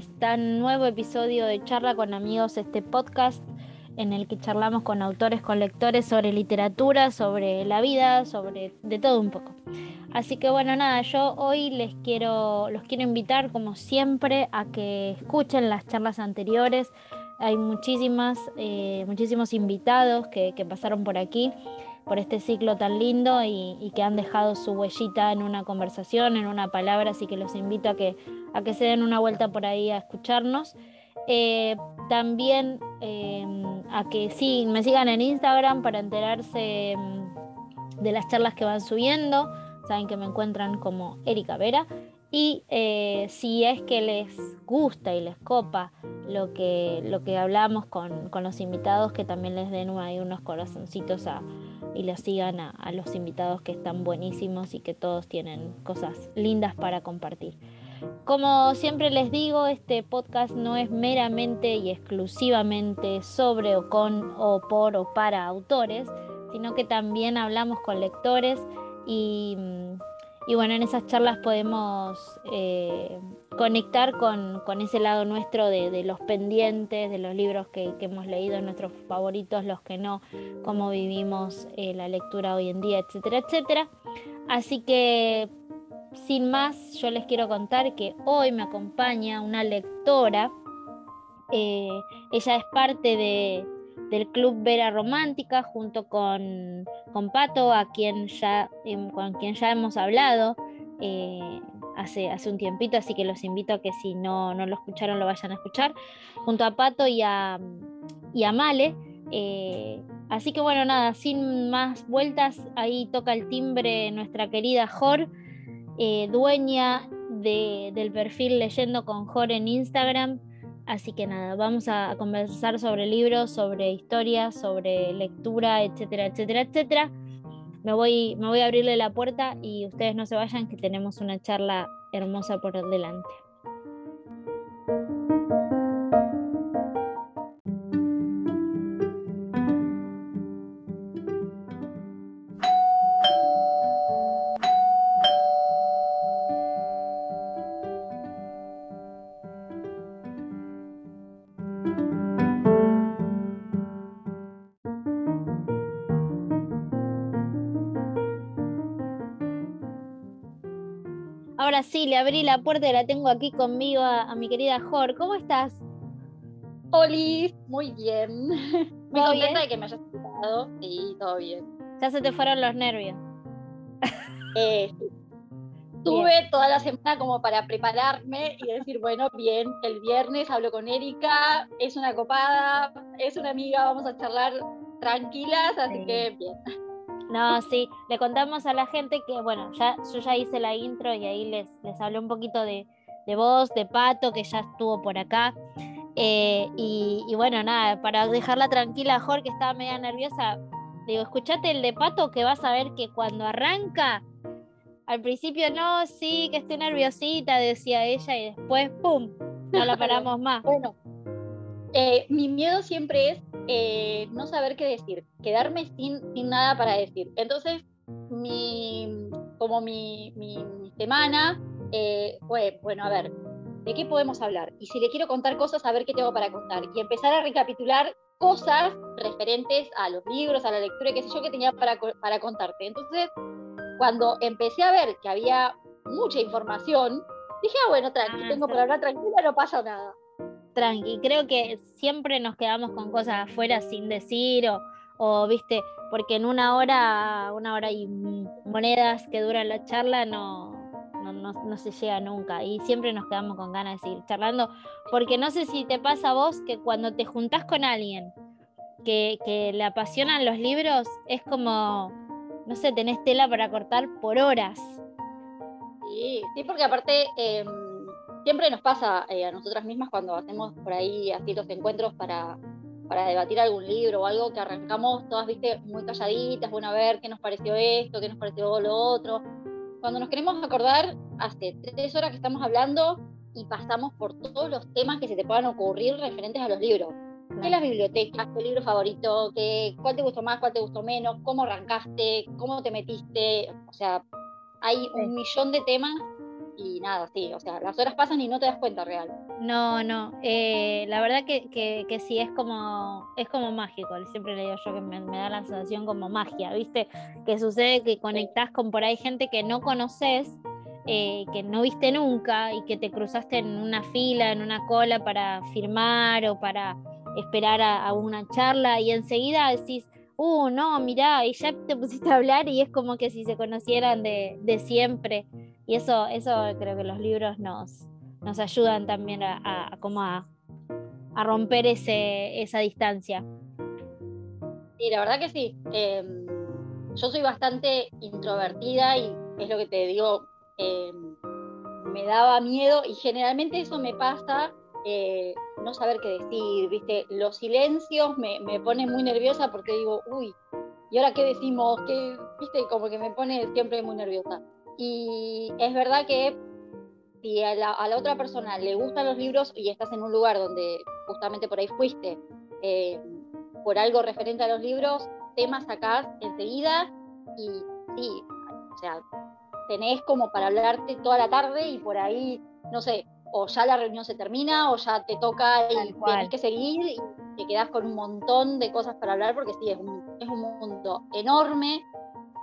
buenas, buenas, ¿cómo están? Nuevo episodio de Charla con Amigos, este podcast en el que charlamos con autores, con lectores sobre literatura, sobre la vida, sobre de todo un poco. Así que bueno, nada, yo hoy les quiero, los quiero invitar como siempre a que escuchen las charlas anteriores. Hay muchísimas, eh, muchísimos invitados que pasaron por aquí por este ciclo tan lindo y, que han dejado su huellita en una conversación, en una palabra, así que los invito a que, a que se den una vuelta por ahí a escucharnos. Eh, también em, a que sí, me sigan en Instagram para enterarse em, de las charlas que van subiendo. Saben que me encuentran como Erika Vera. Y eh, si es que les gusta y les copa lo que, lo que hablamos con, con los invitados, que también les den ahí unos corazoncitos a, y le sigan a, los invitados que están buenísimos y que todos tienen cosas lindas para compartir. Como siempre les digo, este podcast no es meramente y exclusivamente sobre o con o por o para autores, sino que también hablamos con lectores y mm, y bueno, en esas charlas podemos eh, conectar con, ese lado nuestro de, los pendientes, de los libros que, hemos leído, nuestros favoritos, los que no, cómo vivimos eh, la lectura hoy en día, etcétera, etcétera. Así que, sin más, yo les quiero contar que hoy me acompaña una lectora. Eh, ella es parte de, del Club Vera Romántica junto con, con Pato, a quien ya, em, con quien ya hemos hablado eh, hace, hace un tiempito, así que los invito a que si no, no lo escucharon lo vayan a escuchar, junto a Pato y a, y a Male. Eh, así que bueno, nada, sin más vueltas, ahí toca el timbre nuestra querida Jor, eh, dueña de, del perfil Leyendo con Jor en Instagram. Así que nada, vamos a conversar sobre libros, sobre historias, sobre lectura, etcétera, etcétera, etcétera. Me voy, me voy a abrirle la puerta y ustedes no se vayan, que tenemos una charla hermosa por delante. Ahora sí, le abrí la puerta y la tengo aquí conmigo a, mi querida Jor. ¿Cómo estás? Oli, muy bien. Muy contenta de que me hayas invitado y todo bien. Ya se te fueron los nervios. Eh, Tuve toda la semana como para prepararme y decir, bueno, bien, el viernes hablo con Erika, es una copada, es una amiga, vamos a charlar tranquilas, así que bien. No, sí, le contamos a la gente que, bueno, ya, yo ya hice la intro y ahí les, les hablé un poquito de, de vos, de Pato, que ya estuvo por acá. Eh, y, bueno, nada, para dejarla tranquila, Jorge, que estaba media nerviosa, digo, escuchate el de Pato que vas a ver que cuando arranca, al principio no, sí, que estoy nerviosita, decía ella, y después, ¡pum! No la paramos más. bueno, eh, mi miedo siempre es eh, no saber qué decir, quedarme sin, sin nada para decir. Entonces, mi, como mi, mi, semana eh, fue, bueno, a ver, ¿de qué podemos hablar? Y si le quiero contar cosas, a ver qué tengo para contar. Y empezar a recapitular cosas referentes a los libros, a la lectura, qué sé yo, que tenía para, para contarte. Entonces, cuando empecé a ver que había mucha información, dije, ah, bueno, tranqui, ah, tengo para hablar tranquila, no pasa nada tranqui. Creo que siempre nos quedamos con cosas afuera sin decir o, o, viste, porque en una hora, una hora y monedas que dura la charla no, no, no, se llega nunca y siempre nos quedamos con ganas de seguir charlando, porque no sé si te pasa a vos que cuando te juntás con alguien que, que le apasionan los libros, es como, no sé, tenés tela para cortar por horas. Sí, sí, porque aparte... Em, siempre nos pasa eh, a nosotras mismas cuando hacemos por ahí así los encuentros para, para debatir algún libro o algo que arrancamos todas, viste, muy calladitas, bueno, a ver qué nos pareció esto, qué nos pareció lo otro. Cuando nos queremos acordar, hace tres horas que estamos hablando y pasamos por todos los temas que se te puedan ocurrir referentes a los libros. ¿Qué las bibliotecas? ¿Qué libro favorito? ¿Qué, ¿Cuál te gustó más? ¿Cuál te gustó menos? ¿Cómo arrancaste? ¿Cómo te metiste? O sea, hay un millón de temas y nada, sí, o sea, las horas pasan y no te das cuenta real. No, no, eh, la verdad que, que, sí, es como, es como mágico, siempre le digo yo que me, da la sensación como magia, ¿viste? Que sucede que conectás con por ahí gente que no conoces, eh, que no viste nunca y que te cruzaste en una fila, en una cola para firmar o para esperar a, una charla y enseguida decís, uh, no, mirá, y ya te pusiste a hablar y es como que si se conocieran de, de siempre. Y eso, eso creo que los libros nos, nos ayudan también a, a, como a, a, romper ese, esa distancia. Sí, la verdad que sí. Em, yo soy bastante introvertida y es lo que te digo, em, me daba miedo y generalmente eso me pasa eh, no saber qué decir, ¿viste? Los silencios me, me ponen muy nerviosa porque digo, uy, ¿y ahora qué decimos? ¿Qué? ¿Viste? Como que me pone siempre muy nerviosa. Y es verdad que si a la, otra persona le gustan los libros y estás en un lugar donde justamente por ahí fuiste eh, por algo referente a los libros, temas sacás enseguida y sí, o sea, tenés como para hablarte toda la tarde y por ahí, no sé, o ya la reunión se termina o ya te toca y tienes que seguir y te quedas con un montón de cosas para hablar porque sí, es un, es un mundo enorme.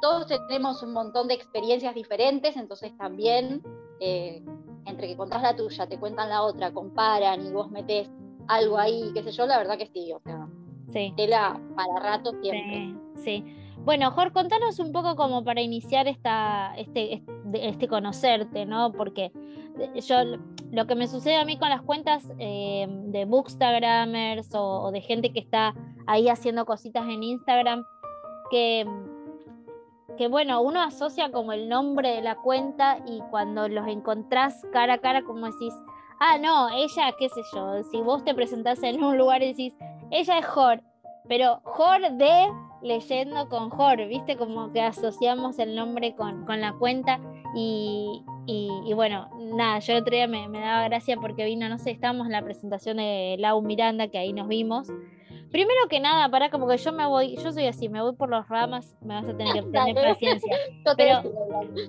Todos tenemos un montón de experiencias diferentes, entonces también eh, entre que contás la tuya, te cuentan la otra, comparan y vos metés algo ahí, qué sé yo, la verdad que sí, o sea, sí. tela para rato siempre. Sí, Bueno, Jorge, contanos un poco como para iniciar esta, este, este conocerte, ¿no? Porque yo lo que me sucede a mí con las cuentas eh, de bookstagramers o, de gente que está ahí haciendo cositas en Instagram, que, que bueno, uno asocia como el nombre de la cuenta y cuando los encontrás cara a cara, como decís, ah, no, ella, qué sé yo, si vos te presentás en un lugar y decís, ella es Jor, pero Jor de leyendo con Jor, viste, como que asociamos el nombre con, con la cuenta y, y, bueno, nada, yo el otro día me, daba gracia porque vino, no sé, estábamos en la presentación de Lau Miranda, que ahí nos vimos. Primero que nada, para como que yo me voy, yo soy así, me voy por los ramas, me vas a tener que tener paciencia. Pero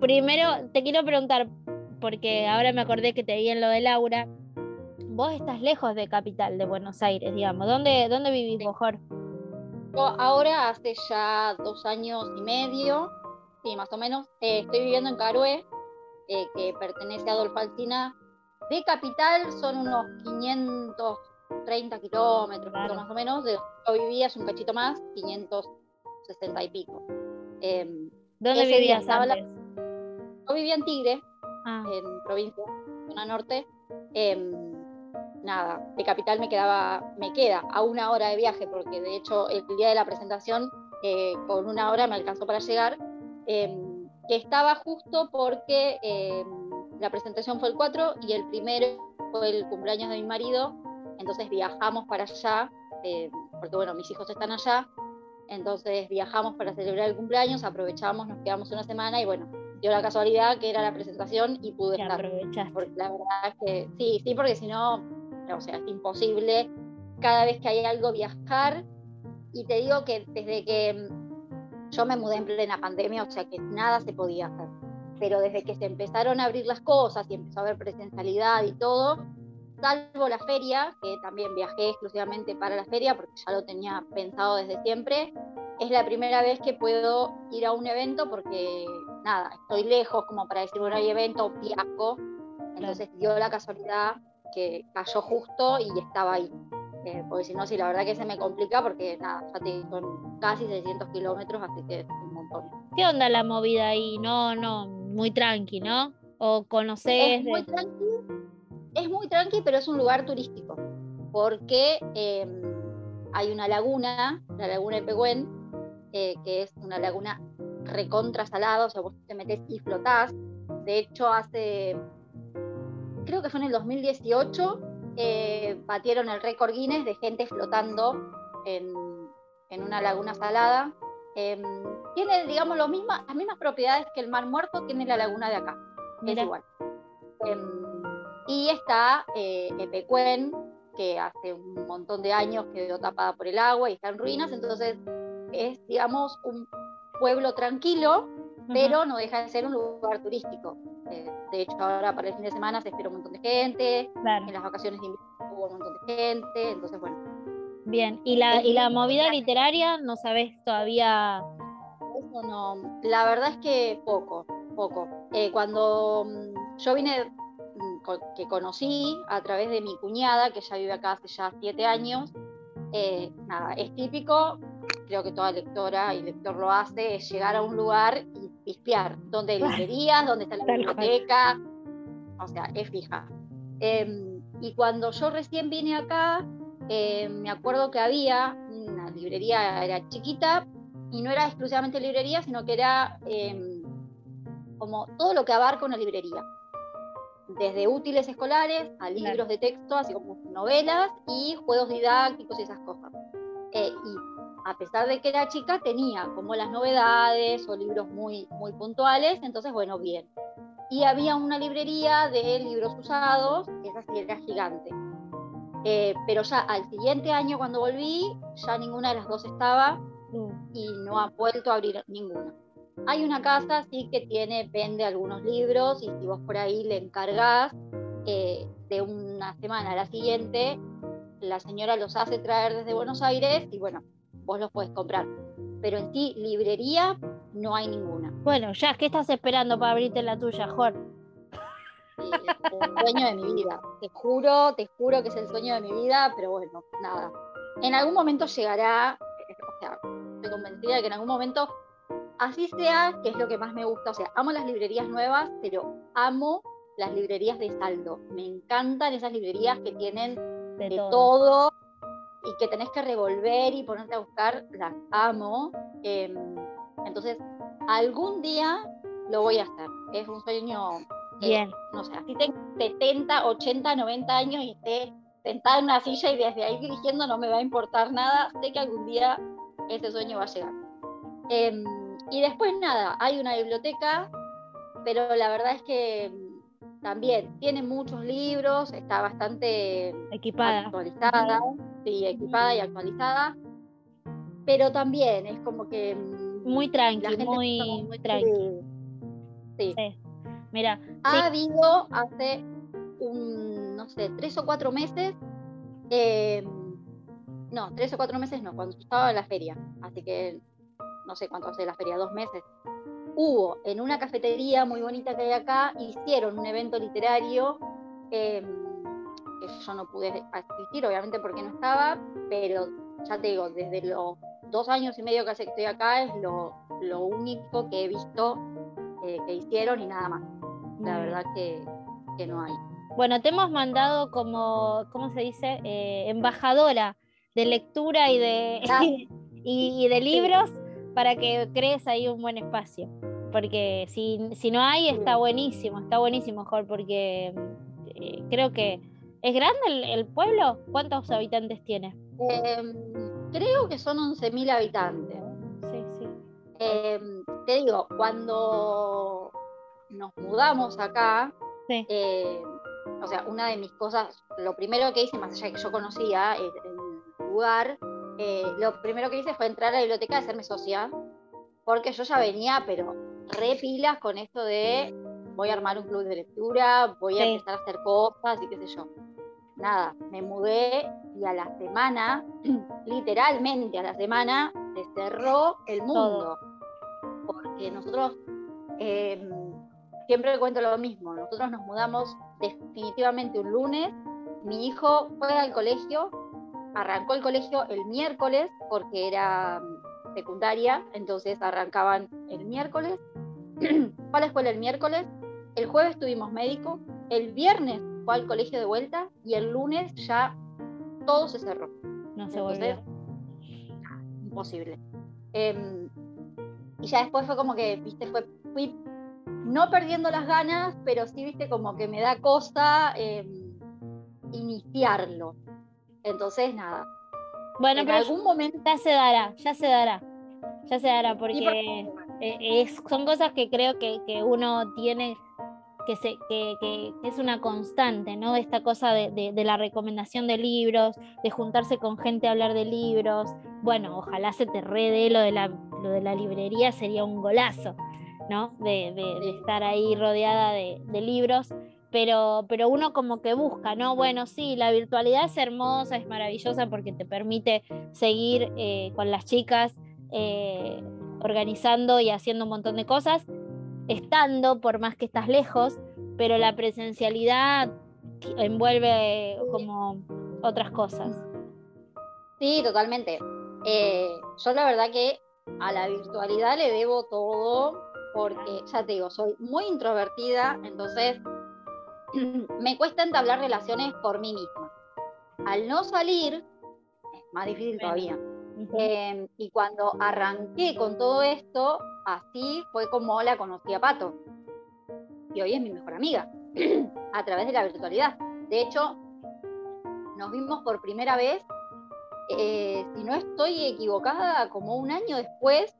primero te quiero preguntar, porque ahora me acordé que te vi en lo de Laura. Vos estás lejos de capital de Buenos Aires, digamos. ¿Dónde, dónde vivís, mejor? ahora hace ya dos años y medio, sí, más o menos, eh, estoy viviendo en Carué, eh, que pertenece a Adolfo Alsina. De capital son unos 530 kilómetros, más o menos. De donde yo vivía es un cachito más, 560 y pico. Em, ¿Dónde vivías antes? yo vivía en Tigre, ah. en provincia, zona norte. Em, nada, de capital me quedaba, me queda a una hora de viaje, porque de hecho el día de la presentación eh, con una hora me alcanzó para llegar. Em, que estaba justo porque eh, la presentación fue el 4 y el primero fue el cumpleaños de mi marido, entonces viajamos para allá, eh, porque bueno, mis hijos están allá, entonces viajamos para celebrar el cumpleaños, aprovechamos, nos quedamos una semana y bueno, dio la casualidad que era la presentación y pude estar. Porque la verdad es que sí, sí, porque si no, o sea, es imposible cada vez que hay algo viajar. Y te digo que desde que yo me mudé en plena pandemia, o sea que nada se podía hacer. Pero desde que se empezaron a abrir las cosas y empezó a haber presencialidad y todo, salvo la feria, que también viajé exclusivamente para la feria porque ya lo tenía pensado desde siempre, es la primera vez que puedo ir a un evento porque, nada, estoy lejos como para decir, bueno, hay evento, viajo. Entonces dio la casualidad que cayó justo y estaba ahí. Eh, porque si no, sí, la verdad que se me complica porque nada, ya te, son casi 600 kilómetros, así que es un montón. ¿Qué onda la movida ahí? No, no, muy tranqui, ¿no? ¿O conoces? Es muy tranqui, es muy tranqui, pero es un lugar turístico, porque em, hay una laguna, la laguna de Pehuen, eh, que es una laguna recontra salada, o sea, vos te metes y flotás. De hecho, hace, creo que fue en el 2018, eh, batieron el récord Guinness de gente flotando en, una laguna salada. Em, tiene, digamos, lo misma, las mismas propiedades que el Mar Muerto tiene la laguna de acá. Es igual. Y está eh, Epecuén, que hace un montón de años quedó tapada por el agua y está en ruinas, entonces es, digamos, un pueblo tranquilo, pero no deja de ser un lugar turístico. Eh, de hecho, ahora para el fin de semana se espera un montón de gente, en las vacaciones de invierno hubo un montón de gente, entonces bueno. Bien, ¿y la, ¿y la movida literaria no sabes todavía? Eso no, la verdad es que poco, poco. Eh, cuando mm, yo vine, que conocí a través de mi cuñada, que ya vive acá hace ya siete años, eh, nada, es típico, creo que toda lectora y lector lo hace, es llegar a un lugar y pispear, donde hay librerías, donde está la biblioteca, o sea, es fija. Em, y cuando yo recién vine acá, em, me acuerdo que había una librería, era chiquita, y no era exclusivamente librería, sino que era em, como todo lo que abarca una librería. Desde útiles escolares a libros de texto, así como novelas y juegos didácticos y esas cosas. Eh, y a pesar de que era chica, tenía como las novedades o libros muy, muy puntuales, entonces, bueno, bien. Y había una librería de libros usados, esa sí era gigante. Eh, pero ya al siguiente año cuando volví, ya ninguna de las dos estaba y no ha vuelto a abrir ninguna. Hay una casa sí que tiene, vende algunos libros y si vos por ahí le encargás eh, de una semana a la siguiente, la señora los hace traer desde Buenos Aires y bueno, vos los podés comprar. Pero en sí, librería, no hay ninguna. Bueno, ya, ¿qué estás esperando para abrirte la tuya, Jor? Sí, es el sueño de mi vida. Te juro, te juro que es el sueño de mi vida, pero bueno, nada. En algún momento llegará, o sea, estoy convencida de que en algún momento, así sea, que es lo que más me gusta. O sea, amo las librerías nuevas, pero amo las librerías de saldo. Me encantan esas librerías que tienen de, todo y que tenés que revolver y ponerte a buscar, las amo. Em, entonces, algún día lo voy a hacer. Es un sueño, Bien. no sé, así tengo 70, 80, 90 años y esté sentada en una silla y desde ahí dirigiendo no me va a importar nada. Sé que algún día ese sueño va a llegar. Em, y después nada, hay una biblioteca, pero la verdad es que también tiene muchos libros, está bastante equipada. actualizada, sí, equipada y actualizada, pero también es como que... Mm, muy tranqui, muy, muy tranqui. Sí. Mira, ha habido hace un, no sé, tres o cuatro meses, em, no, tres o cuatro meses no, cuando estaba en la feria, así que no sé cuánto hace la feria, dos meses hubo en una cafetería muy bonita que hay acá, hicieron un evento literario em, que yo no pude asistir, obviamente porque no estaba, pero ya te digo, desde los dos años y medio que estoy acá es lo, único que he visto eh, que hicieron y nada más. La verdad que, no hay. Bueno, te hemos mandado como, ¿cómo se dice? Eh, embajadora de lectura y de, y, de libros para que crees ahí un buen espacio. Porque si, no hay, está buenísimo, está buenísimo, mejor, porque eh, creo que es grande el, pueblo. ¿Cuántos habitantes tiene? Em, creo que son 11.000 habitantes. Sí, sí. Em, te digo, cuando nos mudamos acá, eh, o sea, una de mis cosas, lo primero que hice, más allá de que yo conocía el, el lugar, eh, lo primero que hice fue entrar a la biblioteca y hacerme socia, porque yo ya venía, pero re pilas con esto de voy a armar un club de lectura, voy a empezar a hacer cosas y qué sé yo. Nada, me mudé y a la semana, literalmente a la semana, se cerró el mundo. Porque nosotros, em, siempre cuento lo mismo, nosotros nos mudamos definitivamente un lunes, mi hijo fue al colegio, arrancó el colegio el miércoles porque era mm, secundaria, entonces arrancaban el miércoles, fue a la escuela el miércoles, el jueves tuvimos médico, el viernes fue al colegio de vuelta y el lunes ya todo se cerró. No se volvió. Imposible. Em, y ya después fue como que, viste, fue, fui no perdiendo las ganas, pero sí, viste, como que me da cosa em, iniciarlo. Entonces, nada. Bueno, pero algún momento ya se dará, ya se dará. Ya se dará, porque eh, es, son cosas que creo que, uno tiene que, se, que, es una constante, ¿no? Esta cosa de, la recomendación de libros, de juntarse con gente a hablar de libros. Bueno, ojalá se te rede lo de la, lo de la librería, sería un golazo. ¿no? De, estar ahí rodeada de, libros. Pero, pero uno como que busca, ¿no? Bueno, sí, la virtualidad es hermosa, es maravillosa porque te permite seguir eh, con las chicas eh, organizando y haciendo un montón de cosas, estando, por más que estás lejos, pero la presencialidad envuelve como otras cosas. Sí, totalmente. Eh, yo la verdad que a la virtualidad le debo todo porque, ya te digo, soy muy introvertida, entonces me cuesta entablar relaciones por mí misma. Al no salir, es más difícil todavía. Em, y cuando arranqué con todo esto, así fue como la conocí a Pato. Y hoy es mi mejor amiga, a través de la virtualidad. De hecho, nos vimos por primera vez, eh, si no estoy equivocada, como un año después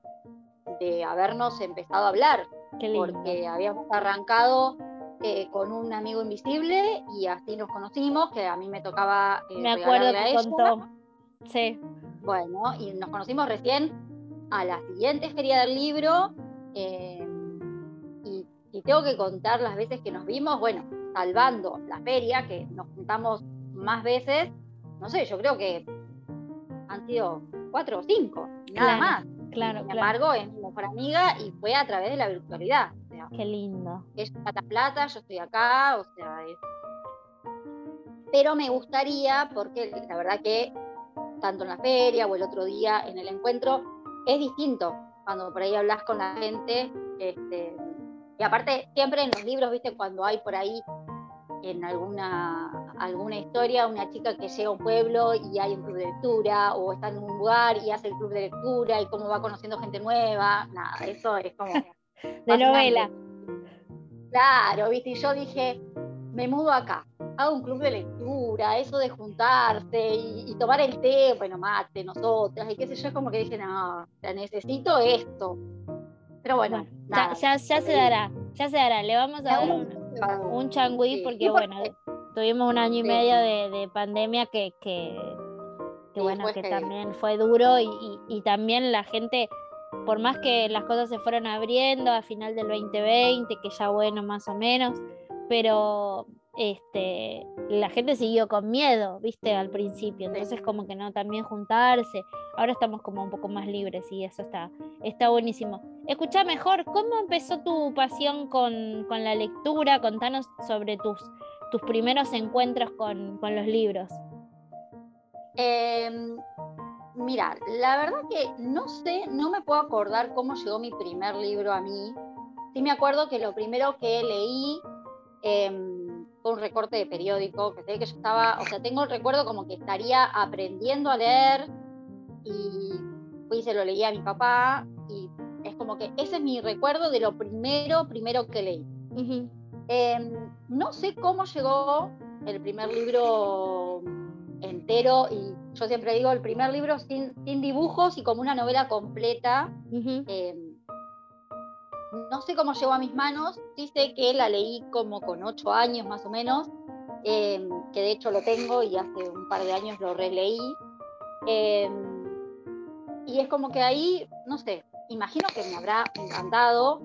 de habernos empezado a hablar, porque habíamos arrancado eh, con un amigo invisible y así nos conocimos, que a mí me tocaba... Eh, me acuerdo que contó. Sí. Bueno, y nos conocimos recién a la siguiente feria del libro y, y tengo que contar las veces que nos vimos, bueno, salvando la feria, que nos juntamos más veces, no sé, yo creo que han sido cuatro o cinco, nada más. Claro, Sin embargo, es mi mejor amiga y fue a través de la virtualidad. Qué lindo. Ella está en Plata, yo estoy acá, o sea, Pero me gustaría, porque la verdad que tanto en la feria o el otro día en el encuentro, es distinto cuando por ahí hablas con la gente. Este, y aparte, siempre en los libros, viste, cuando hay por ahí en alguna, alguna historia, una chica que llega a un pueblo y hay un club de lectura, o está en un lugar y hace el club de lectura y cómo va conociendo gente nueva, nada, eso es como... de novela. Claro, viste, y yo dije, me mudo acá, hago un club de lectura, eso de juntarse y, tomar el té, bueno, mate, nosotras, y qué sé yo, como que dije, no, necesito esto. Pero bueno, ya, ya, se dará, ya se dará, le vamos a dar un un changüí porque, bueno, tuvimos un año y medio de, pandemia que, que, bueno, que también fue duro y, también la gente, por más que las cosas se fueron abriendo a final del 2020, que ya bueno, más o menos, pero este, la gente siguió con miedo, viste, al principio. Entonces, como que no, también juntarse. Ahora estamos como un poco más libres y eso está, está buenísimo. Escucha mejor, ¿cómo empezó tu pasión con, la lectura? Contanos sobre tus, tus primeros encuentros con, los libros. Em, mira, la verdad que no sé, no me puedo acordar cómo llegó mi primer libro a mí. Sí me acuerdo que lo primero que leí em, fue un recorte de periódico, que sé que yo estaba, o sea, tengo el recuerdo como que estaría aprendiendo a leer y fui y se lo leí a mi papá y es como que ese es mi recuerdo de lo primero, primero que leí. Em, no sé cómo llegó el primer libro entero y yo siempre digo el primer libro sin, sin dibujos y como una novela completa. Em, no sé cómo llegó a mis manos, sí sé que la leí como con ocho años más o menos, em, que de hecho lo tengo y hace un par de años lo releí. y es como que ahí, no sé, imagino que me habrá encantado,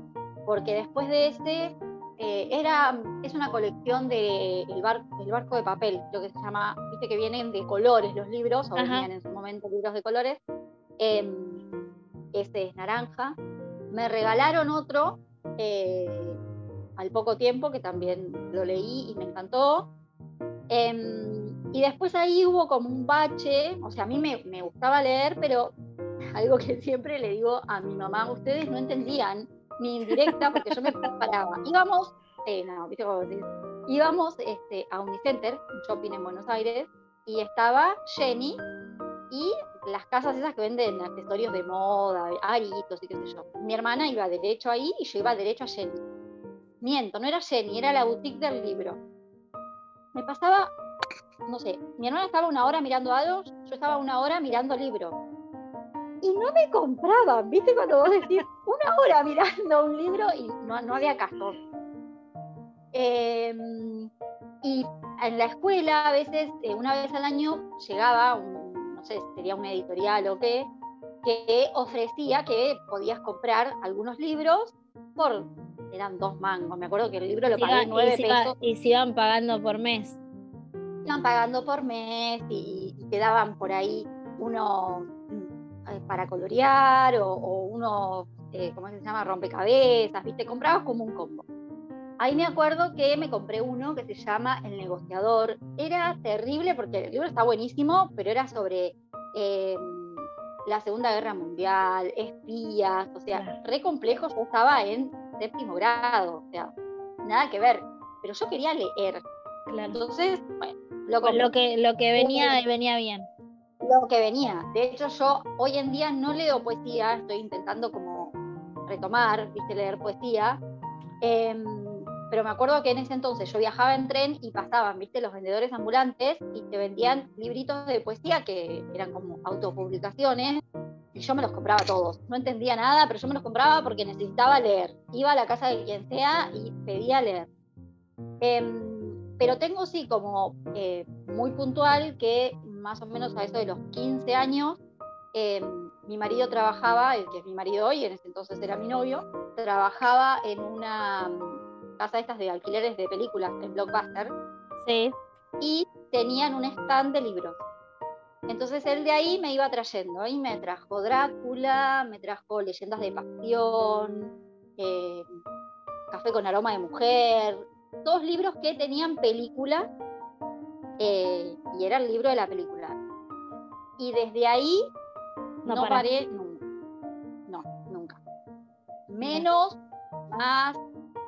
porque después de ese eh, era, es una colección de el, barco de papel, lo que se llama, viste que vienen de colores los libros, o venían en su momento libros de colores. Em, este es naranja. Me regalaron otro eh, al poco tiempo, que también lo leí y me encantó. Em, y después ahí hubo como un bache, o sea, a mí me, me gustaba leer, pero algo que siempre le digo a mi mamá, ustedes no entendían mi indirecta porque yo me preparaba. Íbamos, eh, no, ¿viste? Íbamos este, a Unicenter, un shopping en Buenos Aires, y estaba Jenny y las casas esas que venden accesorios de moda, aritos y qué sé yo. Mi hermana iba derecho ahí y yo iba derecho a Jenny. Miento, no era Jenny, era la boutique del libro. Me pasaba, no sé, mi hermana estaba una hora mirando algo, yo estaba una hora mirando libro y no me compraban, ¿viste? Cuando vos decís una hora mirando un libro y no, no había caso. Em, y en la escuela, a veces, eh, una vez al año, llegaba, un, no sé, sería un editorial o qué, que ofrecía que podías comprar algunos libros por, eran dos mangos, me acuerdo que el libro lo pagué nueve pesos. y se iban pagando por mes. Iban pagando por mes y, y te daban por ahí uno eh, para colorear o, uno, eh, ¿cómo se llama? Rompecabezas, ¿viste? Comprabas como un combo. Ahí me acuerdo que me compré uno que se llama El negociador. Era terrible porque el libro está buenísimo, pero era sobre eh, la Segunda Guerra Mundial, espías, o sea, re complejo. Yo estaba en séptimo grado, o sea, nada que ver. Pero yo quería leer. Entonces, bueno, lo, pues lo, que, lo que venía, venía bien lo que venía. De hecho, yo hoy en día no leo poesía, estoy intentando como retomar, viste, leer poesía. Em, pero me acuerdo que en ese entonces yo viajaba en tren y pasaban, viste, los vendedores ambulantes y te vendían libritos de poesía que eran como autopublicaciones y yo me los compraba todos. No entendía nada, pero yo me los compraba porque necesitaba leer. Iba a la casa de quien sea y pedía leer. Em, pero tengo sí como eh, muy puntual que más o menos a eso de los 15 años, em, mi marido trabajaba, el que es mi marido hoy, en ese entonces era mi novio, trabajaba en una mm, casa de estas de alquileres de películas en Blockbuster. Sí. Y tenían un stand de libros. Entonces él de ahí me iba trayendo y me trajo Drácula, me trajo Leyendas de Pasión, em, Café con aroma de mujer, dos libros que tenían películas eh, y era el libro de la película. Y desde ahí no, paré nunca. No, nunca. Menos, más,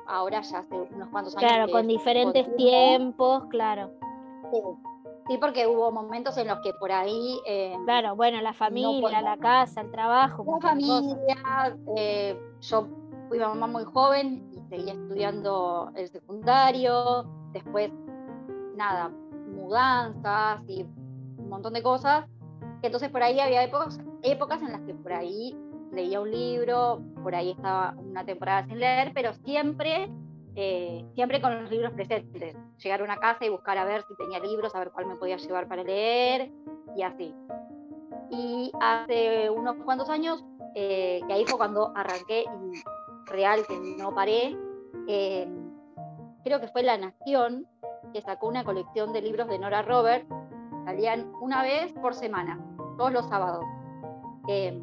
ahora ya hace unos cuantos años. Claro, con diferentes tiempos, claro. Sí. porque hubo momentos en los que por ahí... Eh, claro, bueno, la familia, la casa, el trabajo. La familia, eh, yo fui mamá muy joven y seguía estudiando el secundario, después, nada, mudanzas y un montón de cosas. Entonces por ahí había épocas, épocas en las que por ahí leía un libro, por ahí estaba una temporada sin leer, pero siempre, eh, siempre con los libros presentes. Llegar a una casa y buscar a ver si tenía libros, a ver cuál me podía llevar para leer y así. Y hace unos cuantos años, eh, que ahí fue cuando arranqué y real que no paré, eh, creo que fue La Nación, que sacó una colección de libros de Nora Robert, salían una vez por semana, todos los sábados. Em,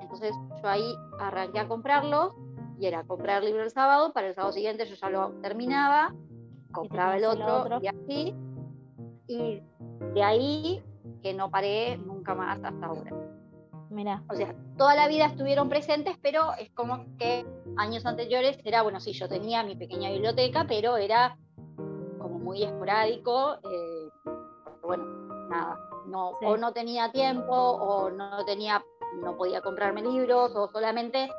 entonces yo ahí arranqué a comprarlos y era comprar el libro el sábado, para el sábado siguiente yo ya lo terminaba, compraba el otro, y así. Y de ahí que no paré nunca más hasta ahora. Mira. O sea, toda la vida estuvieron presentes, pero es como que años anteriores era, bueno, sí, yo tenía mi pequeña biblioteca, pero era muy esporádico, eh, bueno, nada, no, o no tenía tiempo, o no tenía, no podía comprarme libros, o solamente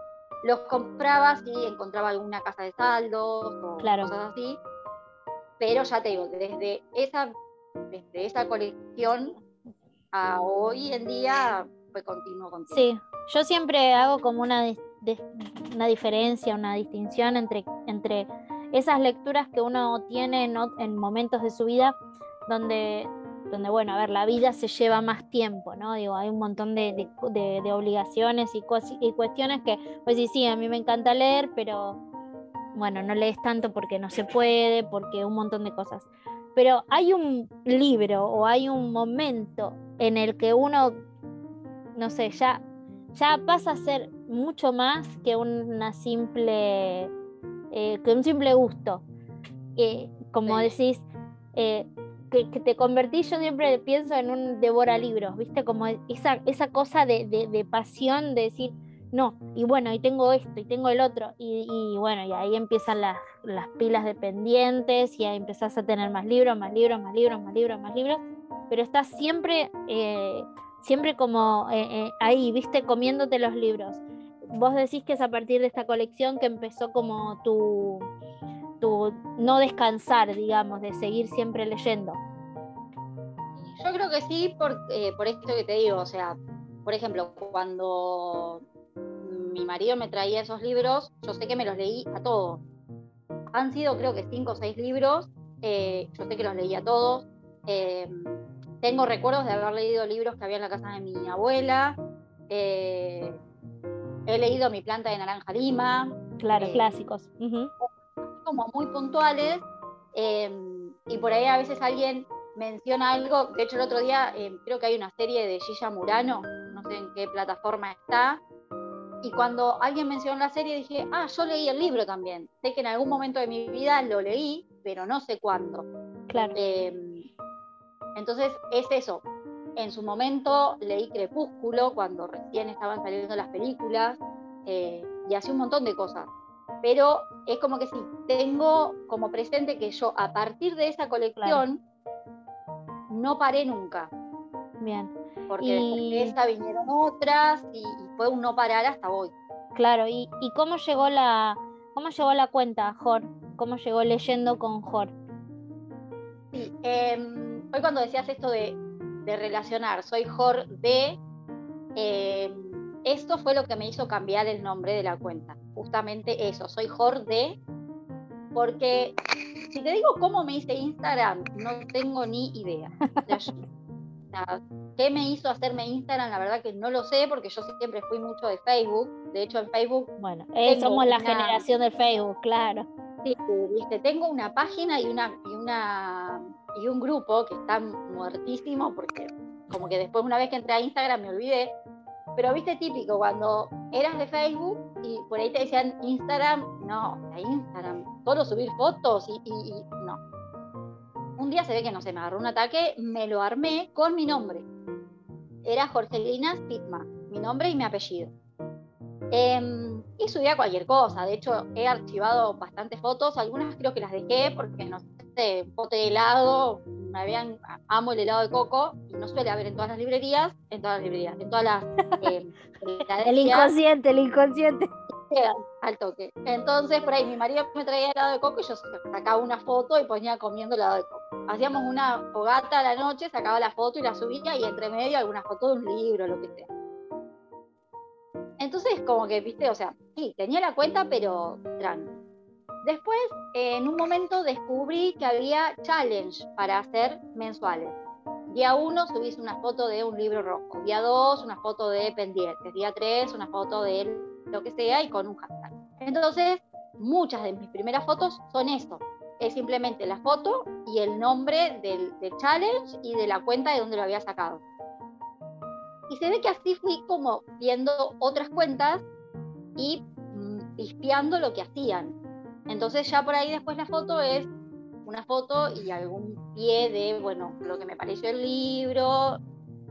los compraba si encontraba alguna casa de saldos o cosas así. Pero ya te digo, desde esa, desde esa colección a hoy en día fue continuo contigo. Sí, yo siempre hago como una, una diferencia, una distinción entre, entre esas lecturas que uno tiene en, momentos de su vida donde, donde, bueno, a ver, la vida se lleva más tiempo, ¿no? Digo, hay un montón de, obligaciones y, y, cuestiones que, pues sí, sí, a mí me encanta leer, pero bueno, no lees tanto porque no se puede, porque un montón de cosas. Pero hay un libro o hay un momento en el que uno, no sé, ya, ya pasa a ser mucho más que una simple eh, que un simple gusto. como decís, eh, que, te convertís, yo siempre pienso en un devora libros, ¿viste? Como esa, esa cosa de, pasión de decir, no, y bueno, y tengo esto, y tengo el otro, y, bueno, y ahí empiezan las, pilas de pendientes, y ahí empezás a tener más libros, más libros, más libros, más libros, más libros, pero estás siempre, eh, siempre como ahí, ¿viste? Comiéndote los libros vos decís que es a partir de esta colección que empezó como tu, tu no descansar, digamos, de seguir siempre leyendo. Yo creo que sí, por, eh, por esto que te digo, o sea, por ejemplo, cuando mi marido me traía esos libros, yo sé que me los leí a todos. Han sido creo que cinco o seis libros, eh, yo sé que los leí a todos. Eh, tengo recuerdos de haber leído libros que había en la casa de mi abuela, eh, he leído Mi planta de naranja lima. Claro, eh, clásicos. Como muy puntuales. Em, y por ahí a veces alguien menciona algo. De hecho, el otro día em, creo que hay una serie de Gilla Murano, no sé en qué plataforma está. Y cuando alguien mencionó la serie dije, ah, yo leí el libro también. Sé que en algún momento de mi vida lo leí, pero no sé cuándo. Claro. Em, entonces es eso. En su momento leí Crepúsculo cuando recién estaban saliendo las películas eh, y hacía un montón de cosas. Pero es como que sí, tengo como presente que yo a partir de esa colección no paré nunca. Bien. Porque de esa vinieron otras y, fue un no parar hasta hoy. Claro, ¿y, cómo llegó la cómo llegó la cuenta, Jor? ¿Cómo llegó leyendo con Jor? Sí, em, hoy cuando decías esto de, relacionar, soy Jor de, em, esto fue lo que me hizo cambiar el nombre de la cuenta. Justamente eso, soy Jor de, porque si te digo cómo me hice Instagram, no tengo ni idea. ¿Qué me hizo hacerme Instagram? La verdad que no lo sé, porque yo siempre fui mucho de Facebook. De hecho, en Facebook. Bueno, eh, somos la generación de Facebook, claro. Sí, viste, tengo una página y una, y una y un grupo que está muertísimo porque como que después una vez que entré a Instagram me olvidé. Pero viste típico, cuando eras de Facebook y por ahí te decían Instagram, no, a Instagram, solo subir fotos y, y no. Un día se ve que no se me agarró un ataque, me lo armé con mi nombre. Era Jorgelina Spitma, mi nombre y mi apellido. Em, y subía cualquier cosa. De hecho, he archivado bastantes fotos. Algunas creo que las dejé porque no sé, un pote de helado. Me habían, amo el helado de coco y no suele haber en todas las librerías, en todas las librerías, en todas las. Em, el inconsciente, el inconsciente. Al toque. Entonces, por ahí mi marido me traía helado de coco y yo sacaba una foto y ponía comiendo helado de coco. Hacíamos una fogata a la noche, sacaba la foto y la subía y entre medio alguna foto de un libro, lo que sea. Entonces, como que, viste, o sea, sí, tenía la cuenta, pero tranqui. Después, en un momento descubrí que había challenge para hacer mensuales. Día 1 subís una foto de un libro rojo. Día 2 una foto de pendientes. Día 3 una foto de lo que sea y con un hashtag. Entonces, muchas de mis primeras fotos son eso. Es simplemente la foto y el nombre del, del challenge y de la cuenta de donde lo había sacado. Y se ve que así fui como viendo otras cuentas y mm, lo que hacían. Entonces ya por ahí después la foto es una foto y algún pie de, bueno, lo que me pareció el libro,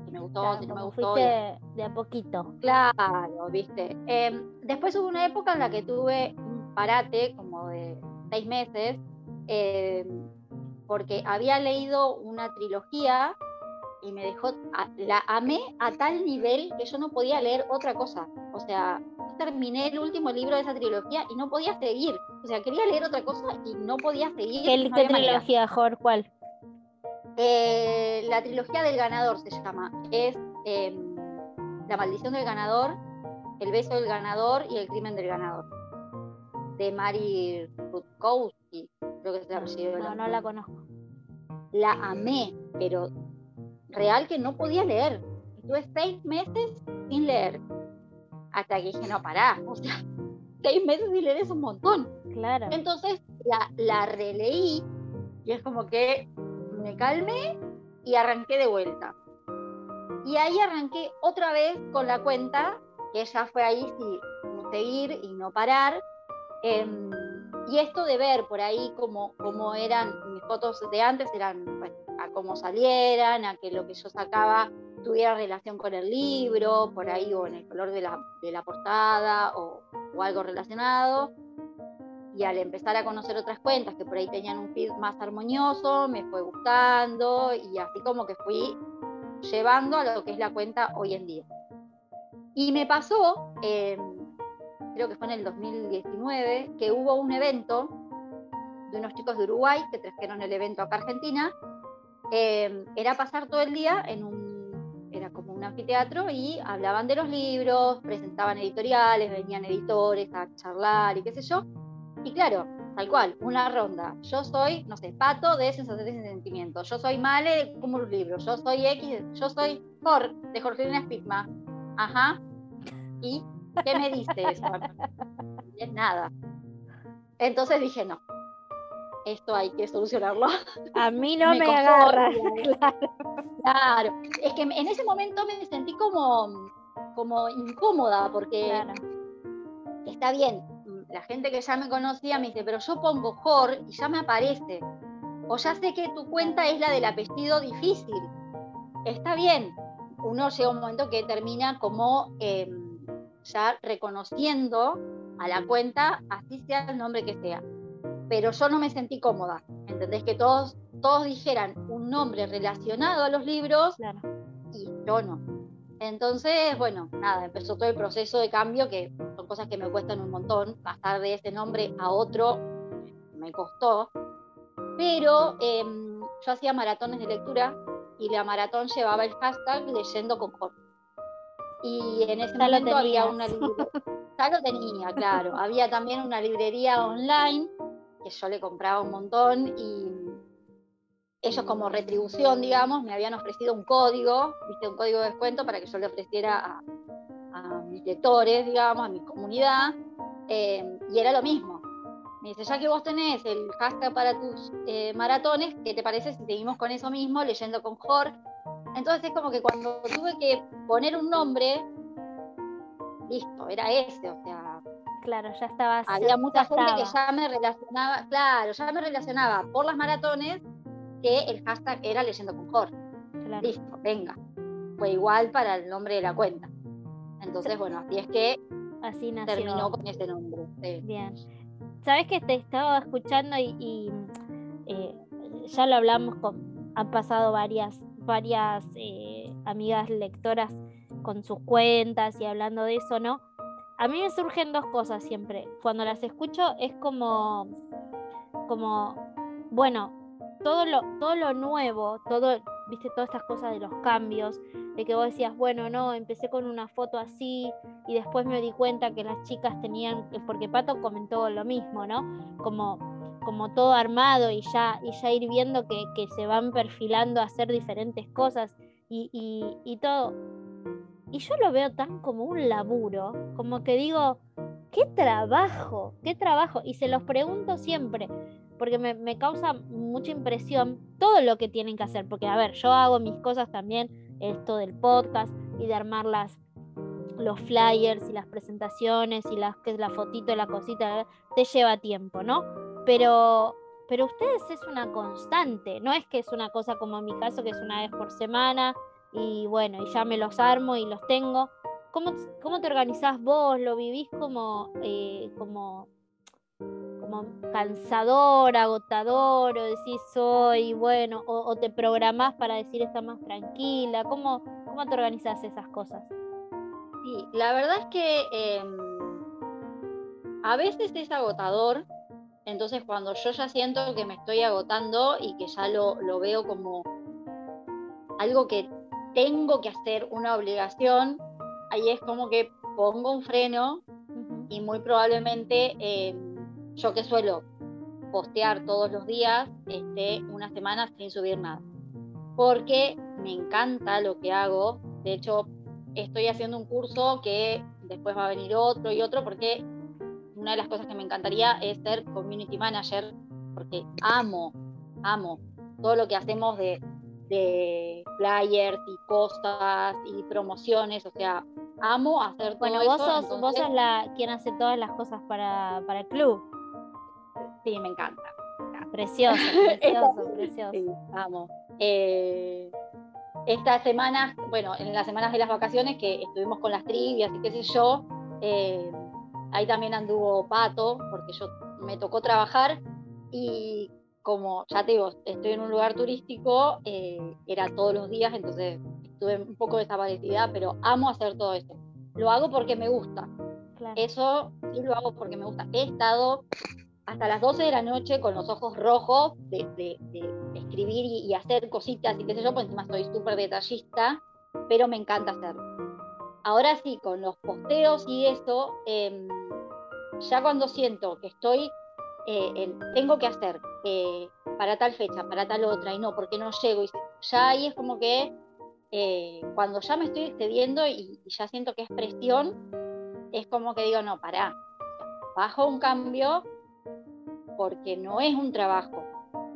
si me gustó, si no me gustó. Fuiste de a poquito. Claro, viste. Em, después hubo una época en la que tuve un parate como de seis meses, em, porque había leído una trilogía y me dejó, la amé a tal nivel que yo no podía leer otra cosa. O sea, terminé el último libro de esa trilogía y no podía seguir. O sea, quería leer otra cosa y no podía seguir. ¿Qué, trilogía, Jor? ¿Cuál? Eh, la trilogía del ganador se llama. Es em, La maldición del ganador, El beso del ganador y El crimen del ganador. De Mari Rutkowski, creo que es la apellido. No, no la conozco. La amé, pero real que no podía leer. Estuve seis meses sin leer. Hasta que dije, no, pará. O sea, seis meses sin leer es un montón. Claro. Entonces la, la releí y es como que me calmé y arranqué de vuelta. Y ahí arranqué otra vez con la cuenta, que ya fue ahí sí, seguir y no parar. Em, y esto de ver por ahí cómo, cómo eran mis fotos de antes, eran a cómo salieran, a que lo que yo sacaba tuviera relación con el libro, por ahí, o en el color de la, de la portada, o, o, algo relacionado. Y al empezar a conocer otras cuentas que por ahí tenían un feed más armonioso, me fue gustando, y así como que fui llevando a lo que es la cuenta hoy en día. Y me pasó, creo que fue en el 2019, que hubo un evento de unos chicos de Uruguay que trajeron el evento acá a Argentina Em, era pasar todo el día en un, era como un anfiteatro y hablaban de los libros, presentaban editoriales, venían editores a charlar y qué sé yo. Y claro, tal cual, una ronda. Yo soy, no sé, pato de sensaciones y sentimientos. Yo soy male de como los libros. Yo soy X, yo soy Jor de Jorgelina Spigma. Ajá. ¿y qué me dice eso? es nada. Entonces dije, no, esto hay que solucionarlo. A mí no me, agarra. Claro. claro. Es que en ese momento me sentí como, como incómoda porque está bien, la gente que ya me conocía me dice, pero yo pongo Jor y ya me aparece. O ya sé que tu cuenta es la del apellido difícil. Está bien. Uno llega un momento que termina como em, ya reconociendo a la cuenta, así sea el nombre que sea. Pero yo no me sentí cómoda. ¿Entendés? Que todos, todos dijeran un nombre relacionado a los libros y yo no. Entonces, bueno, nada, empezó todo el proceso de cambio, que son cosas que me cuestan un montón. Pasar de ese nombre a otro me costó. Pero em, yo hacía maratones de lectura y la maratón llevaba el hashtag leyendo con Jorge. Y en ese momento había una librería. Ya lo tenía, claro. Había también una librería online que yo le compraba un montón y ellos como retribución, digamos, me habían ofrecido un código, viste, un código de descuento para que yo le ofreciera a, mis lectores, digamos, a mi comunidad, eh, y era lo mismo. Me dice, ya que vos tenés el hashtag para tus eh, maratones, ¿qué te parece si seguimos con eso mismo, leyendo con Jorge? Entonces es como que cuando tuve que poner un nombre, listo, era ese, o sea... Claro, ya estaba. Había mucha gente que ya me relacionaba, claro, ya me relacionaba por las maratones que el hashtag era leyendo con Jorge. Listo, venga. Fue igual para el nombre de la cuenta. Entonces, bueno, así es que así terminó con ese nombre. Bien. Sabes que te estaba escuchando y, eh, ya lo hablamos con, han pasado varias, varias eh, amigas lectoras con sus cuentas y hablando de eso, ¿no? A mí me surgen dos cosas siempre. Cuando las escucho es como, como, bueno, todo lo, todo lo nuevo, todo, viste, todas estas cosas de los cambios, de que vos decías, bueno, no, empecé con una foto así y después me di cuenta que las chicas tenían, porque Pato comentó lo mismo, ¿no? Como, como todo armado y ya, y ya ir viendo que, se van perfilando a hacer diferentes cosas y, y todo. Y yo lo veo tan como un laburo, como que digo, qué trabajo, qué trabajo. Y se los pregunto siempre, porque me, causa mucha impresión todo lo que tienen que hacer, porque a ver, yo hago mis cosas también, esto del podcast y de armar las, los flyers y las presentaciones y las que la fotito, la cosita, te lleva tiempo, ¿no? Pero, pero ustedes es una constante, no es que es una cosa como en mi caso, que es una vez por semana y bueno, y ya me los armo y los tengo. ¿Cómo, cómo te organizás vos? ¿Lo vivís como, eh, como cansador, agotador, o decís soy, bueno, o, te programás para decir está más tranquila? ¿Cómo, cómo te organizas esas cosas? Sí, la verdad es que em, a veces es agotador, entonces cuando yo ya siento que me estoy agotando y que ya lo, lo veo como algo que tengo que hacer, una obligación, ahí es como que pongo un freno y muy probablemente... Eh, yo que suelo postear todos los días, este, una semana sin subir nada. Porque me encanta lo que hago. De hecho, estoy haciendo un curso que después va a venir otro y otro, porque una de las cosas que me encantaría es ser community manager, porque amo, amo todo lo que hacemos de, de flyers y cosas y promociones, o sea, amo hacer todo bueno, vos Sos, vos sos la quien hace todas las cosas para, para el club. Sí, me encanta. Precioso, precioso, precioso. Sí, vamos. Eh, estas semanas, bueno, en las semanas de las vacaciones que estuvimos con las trivias y qué sé yo, eh, ahí también anduvo Pato, porque yo me tocó trabajar y como ya te digo, estoy en un lugar turístico, eh, era todos los días, entonces estuve un poco desaparecida, pero amo hacer todo esto. Lo hago porque me gusta. Eso sí lo hago porque me gusta. He estado hasta las 12 de la noche con los ojos rojos de, escribir y, hacer cositas y qué sé yo, pues encima soy súper detallista, pero me encanta hacerlo. Ahora sí, con los posteos y eso, em, ya cuando siento que estoy, eh, tengo que hacer eh, para tal fecha, para tal otra, y no, porque no llego, y ya ahí es como que eh, cuando ya me estoy excediendo y, ya siento que es presión, es como que digo, no, pará, bajo un cambio porque no es un trabajo,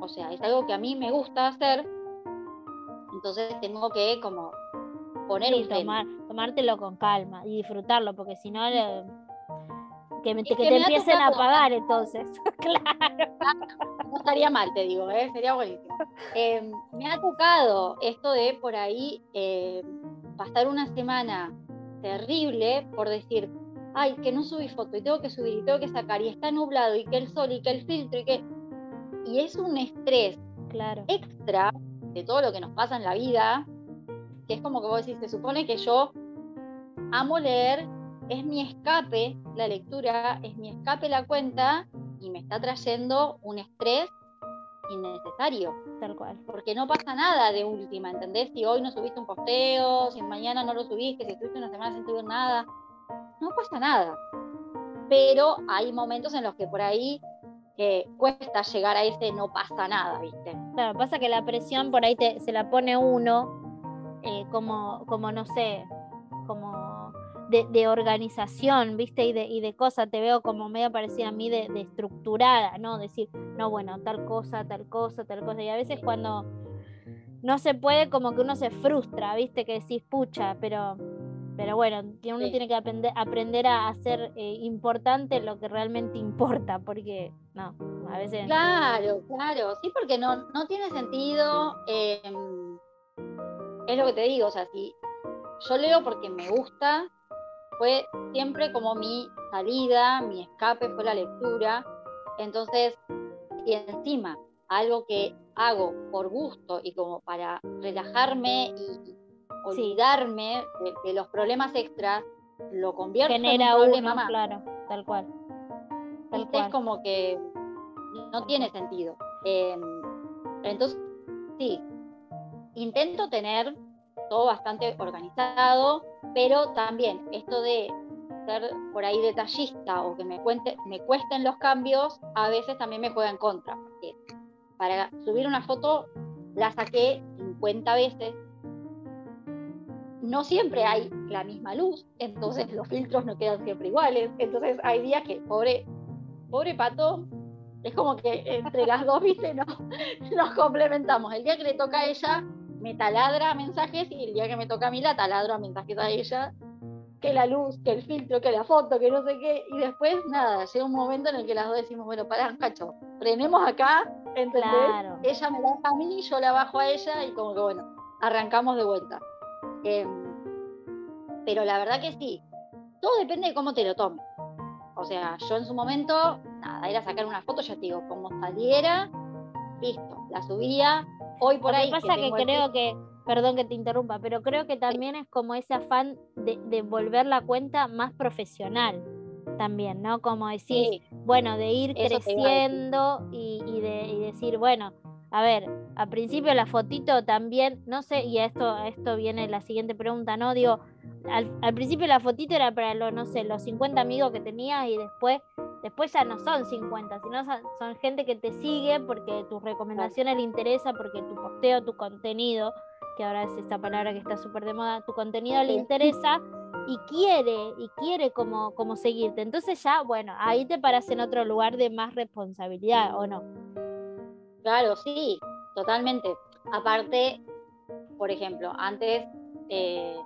o sea, es algo que a mí me gusta hacer, entonces tengo que como poner un tomar, tomártelo con calma y disfrutarlo, porque si no, que, te empiecen a pagar entonces, claro. No estaría mal, te digo, ¿eh? sería buenísimo. Em, me ha tocado esto de por ahí eh, pasar una semana terrible por decir, ay, que no subí foto y tengo que subir y tengo que sacar y está nublado y que el sol y que el filtro y que... Y es un estrés claro. extra de todo lo que nos pasa en la vida, que es como que vos decís, se supone que yo amo leer, es mi escape la lectura, es mi escape la cuenta y me está trayendo un estrés innecesario. Tal cual. Porque no pasa nada de última, ¿entendés? Si hoy no subiste un posteo, si mañana no lo subiste, si estuviste una semana sin subir nada, no pasa nada. Pero hay momentos en los que por ahí eh, cuesta llegar a ese no pasa nada, ¿viste? Claro, pasa que la presión por ahí te, se la pone uno eh, como, como, no sé, como de, organización, ¿viste? Y de, y de cosas, te veo como medio parecida a mí de, de, estructurada, ¿no? Decir, no, bueno, tal cosa, tal cosa, tal cosa. Y a veces cuando no se puede, como que uno se frustra, ¿viste? Que decís, pucha, pero pero bueno, uno tiene que aprender, aprender a hacer eh, importante lo que realmente importa, porque no, a veces... Claro, claro, sí, porque no, no tiene sentido, em, es lo que te digo, o sea, si yo leo porque me gusta, fue siempre como mi salida, mi escape fue la lectura, entonces, y encima, algo que hago por gusto y como para relajarme y olvidarme de, los problemas extras, lo convierto en un problema más. Claro, tal cual. Tal cual. Es como que no tiene sentido. Em, entonces, sí, intento tener todo bastante organizado, pero también esto de ser por ahí detallista o que me, cuente, me cuesten los cambios, a veces también me juega en contra. Porque para subir una foto la saqué 50 veces no siempre hay la misma luz, entonces los filtros no quedan siempre iguales. Entonces hay días que, pobre, pobre pato, es como que entre las dos, viste, no, nos complementamos. El día que le toca a ella, me taladra mensajes y el día que me toca a mí, la taladro a mensajes a ella. Que la luz, que el filtro, que la foto, que no sé qué. Y después, nada, llega un momento en el que las dos decimos, bueno, pará, cacho, frenemos acá, ¿entendés? Ella me baja a mí, yo la bajo a ella y como que, bueno, arrancamos de vuelta. Em, pero la verdad que sí, todo depende de cómo te lo tomes. O sea, yo en su momento, nada, era sacar una foto, ya te digo, como saliera, listo, la subía. Hoy por ahí. Lo que pasa que, creo que, perdón que te interrumpa, pero creo que también es como ese afán de, volver la cuenta más profesional también, ¿no? Como decir, bueno, de ir creciendo y, de, y decir, bueno, a ver, al principio la fotito también, no sé, y a esto, esto viene la siguiente pregunta, ¿no? Digo, al, principio la fotito era para los, no sé, los 50 amigos que tenía y después, después ya no son 50, sino son, gente que te sigue porque tus recomendaciones le interesa, porque tu posteo, tu contenido, que ahora es esta palabra que está súper de moda, tu contenido le interesa y quiere, y quiere como, como seguirte. Entonces ya, bueno, ahí te paras en otro lugar de más responsabilidad, ¿o no? Claro, sí, totalmente. Aparte, por ejemplo, antes eh,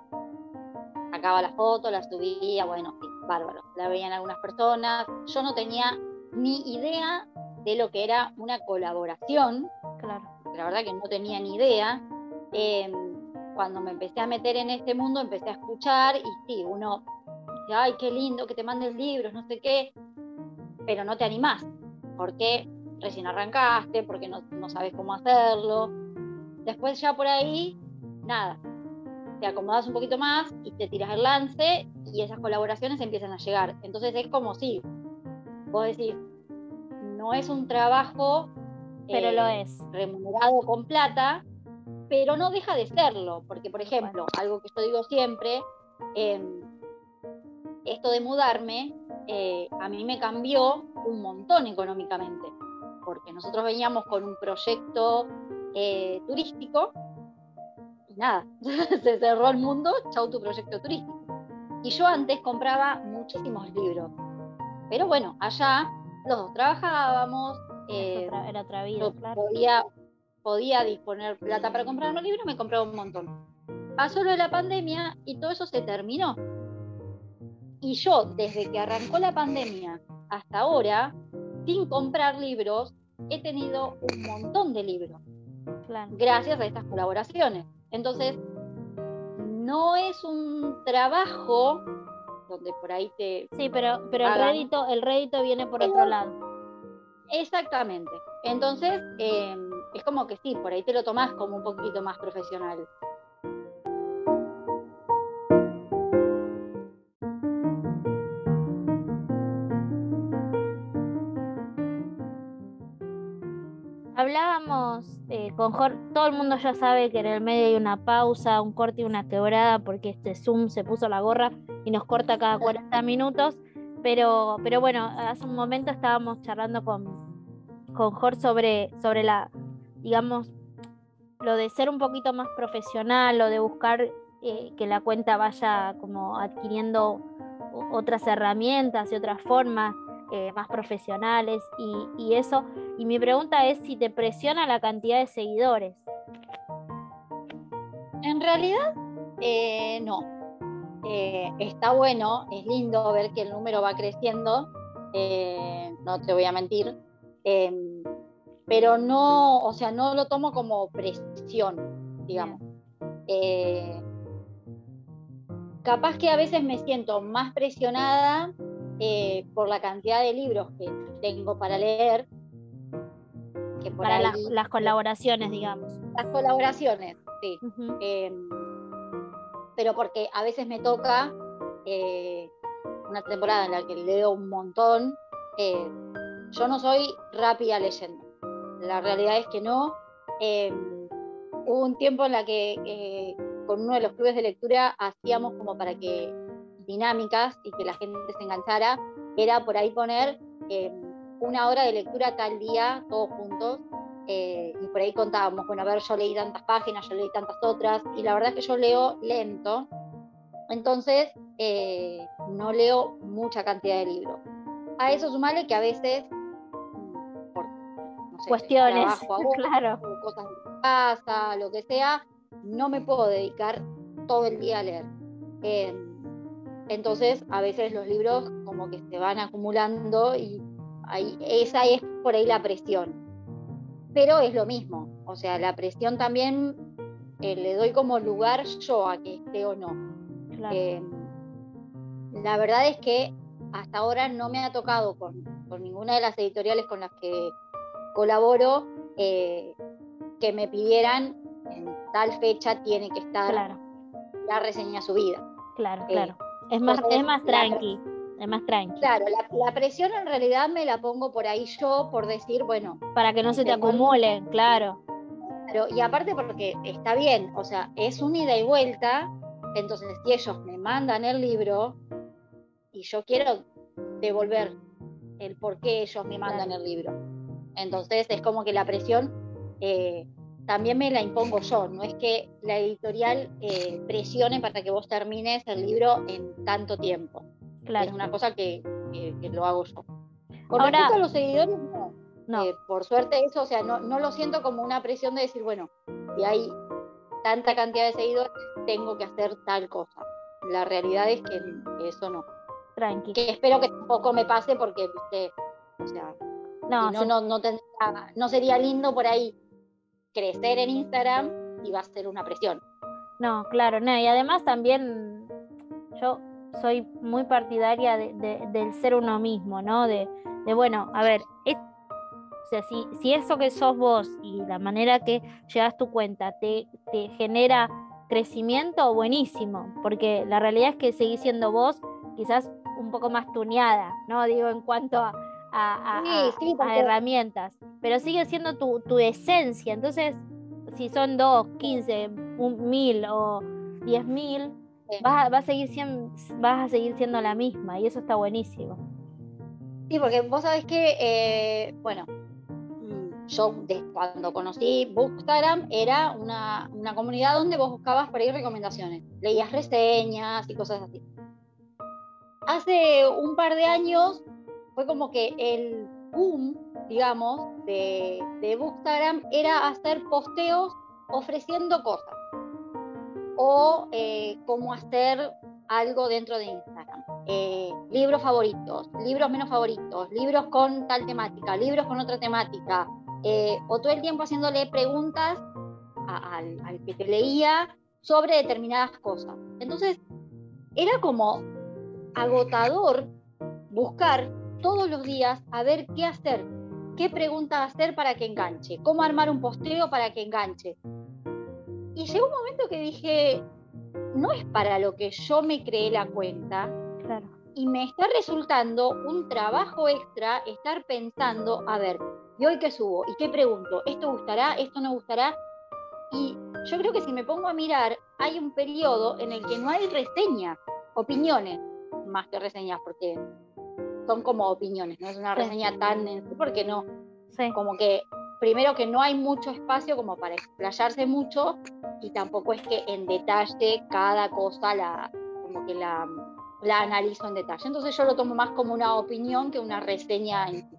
sacaba la foto, la subía, bueno, sí, bárbaro. La veían algunas personas. Yo no tenía ni idea de lo que era una colaboración. Claro. La verdad que no tenía ni idea. Em, cuando me empecé a meter en este mundo, empecé a escuchar y sí, uno dice, ay, qué lindo que te mandes libros, no sé qué, pero no te animás. Porque recién arrancaste, porque no, sabes cómo hacerlo. Después ya por ahí, nada, te acomodas un poquito más y te tiras el lance y esas colaboraciones empiezan a llegar. Entonces es como si, vos decís, no es un trabajo pero lo eh, es. remunerado con plata, pero no deja de serlo, porque por ejemplo, algo que yo digo siempre, em, esto de mudarme, eh, a mí me cambió un montón económicamente porque nosotros veníamos con un proyecto eh, turístico y nada, se cerró el mundo, chau tu proyecto turístico. Y yo antes compraba muchísimos libros. Pero bueno, allá los dos trabajábamos. Eh, era otra vida, claro. Podía, podía disponer plata para comprar un libro, me compraba un montón. Pasó lo de la pandemia y todo eso se terminó. Y yo, desde que arrancó la pandemia hasta ahora, sin comprar libros, he tenido un montón de libros. Gracias a estas colaboraciones. Entonces, no es un trabajo donde por ahí te... Sí, pero, pero el, rédito, el rédito viene por otro lado. Exactamente. Entonces, em, es como que sí, por ahí te lo tomás como un poquito más profesional. Hablábamos eh, con Jorge, todo el mundo ya sabe que en el medio hay una pausa, un corte y una quebrada porque este Zoom se puso la gorra y nos corta cada 40 minutos. Pero, pero bueno, hace un momento estábamos charlando con, con Jorge sobre, sobre la, digamos, lo de ser un poquito más profesional, lo de buscar eh, que la cuenta vaya como adquiriendo otras herramientas y otras formas. Eh, más profesionales y, eso. Y mi pregunta es si te presiona la cantidad de seguidores. En realidad, eh, no. Eh, está bueno, es lindo ver que el número va creciendo, no te voy a mentir, em, pero no, o sea, no lo tomo como presión, digamos. capaz que a veces me siento más presionada eh, por la cantidad de libros que tengo para leer. Que para las, colaboraciones, digamos. Las colaboraciones, sí. Em, pero porque a veces me toca eh, una temporada en la que leo un montón. Eh, yo no soy rápida leyendo. La realidad es que no. Hubo un tiempo en la que con uno de los clubes de lectura hacíamos como para que dinámicas y que la gente se enganchara, era por ahí poner eh, una hora de lectura tal día, todos juntos, eh, y por ahí contábamos, bueno, a ver, yo leí tantas páginas, yo leí tantas otras, y la verdad es que yo leo lento, entonces eh, no leo mucha cantidad de libros. A eso sumarle que a veces, mm, por cuestiones, claro. cosas de casa, lo que sea, no me puedo dedicar todo el día a leer. Entonces, a veces los libros como que se van acumulando y esa es por ahí la presión. Pero es lo mismo, o sea, la presión también eh, le doy como lugar yo a que esté o no. Eh, la verdad es que hasta ahora no me ha tocado con, ninguna de las editoriales con las que colaboro eh, que me pidieran en tal fecha tiene que estar la reseña subida. Claro, claro. Es más, es más tranqui. Es más. Claro, la, presión en realidad me la pongo por ahí yo, por decir, bueno. Para que no se te acumule, claro. Pero, y aparte porque está bien, o sea, es un ida y vuelta, entonces si ellos me mandan el libro y yo quiero devolver el por qué ellos me mandan el libro. Entonces es como que la presión eh, también me la impongo yo, no es que la editorial eh, presione para que vos termines el libro en tanto tiempo. Claro. Es una cosa que, lo hago yo. Con respecto a los seguidores, no. Eh, por suerte eso, o sea, no, no lo siento como una presión de decir, bueno, si hay tanta cantidad de seguidores, tengo que hacer tal cosa. La realidad es que eso no. Tranqui. Que espero que tampoco me pase porque, viste, o sea, no, no, no, no, no sería lindo por ahí crecer en Instagram y va a ser una presión. No, claro, no, y además también yo soy muy partidaria de, de, del ser uno mismo, ¿no? De, de bueno, a ver, es, o sea, si, si, eso que sos vos y la manera que llevas tu cuenta te, te genera crecimiento, buenísimo, porque la realidad es que seguís siendo vos quizás un poco más tuneada, ¿no? Digo, en cuanto a, a, a, sí, sí, a herramientas, pero sigue siendo tu, tu esencia, entonces si son 2, 15, 1000 o 10.000, vas a, seguir siendo, vas a seguir siendo la misma y eso está buenísimo. Sí, porque vos sabés que, eh, bueno, mm, yo cuando conocí Bookstagram era una, una, comunidad donde vos buscabas por ahí recomendaciones, leías reseñas y cosas así. Hace un par de años fue como que el boom, digamos, de, de Bookstagram era hacer posteos ofreciendo cosas o eh, cómo hacer algo dentro de Instagram. Eh, libros favoritos, libros menos favoritos, libros con tal temática, libros con otra temática, eh, o todo el tiempo haciéndole preguntas al, al que te leía sobre determinadas cosas. Entonces, era como agotador buscar todos los días a ver qué hacer, qué pregunta hacer para que enganche, cómo armar un posteo para que enganche. Y llegó un momento que dije, no es para lo que yo me creé la cuenta. Y me está resultando un trabajo extra estar pensando, a ver, ¿y hoy qué subo? ¿Y qué pregunto? ¿Esto gustará? ¿Esto no gustará? Y yo creo que si me pongo a mirar, hay un periodo en el que no hay reseñas, opiniones, más que reseñas, porque son como opiniones, no es una reseña tan, porque no, como que primero que no hay mucho espacio como para explayarse mucho y tampoco es que en detalle cada cosa la, como que la, la analizo en detalle. Entonces yo lo tomo más como una opinión que una reseña en sí.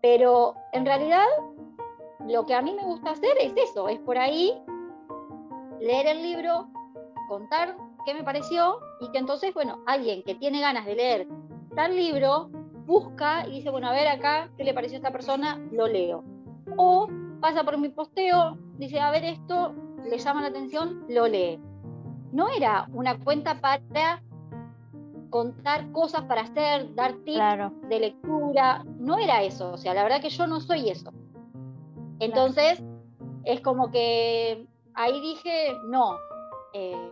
Pero en realidad lo que a mí me gusta hacer es eso, es por ahí leer el libro, contar qué me pareció y que entonces, bueno, alguien que tiene ganas de leer tal libro busca y dice, bueno, a ver acá, ¿qué le pareció a esta persona? Lo leo. O pasa por mi posteo, dice, a ver esto, le llama la atención, lo lee. No era una cuenta para contar cosas para hacer, dar tips de lectura, no era eso, o sea, la verdad que yo no soy eso. Entonces, es como que ahí dije, no, eh,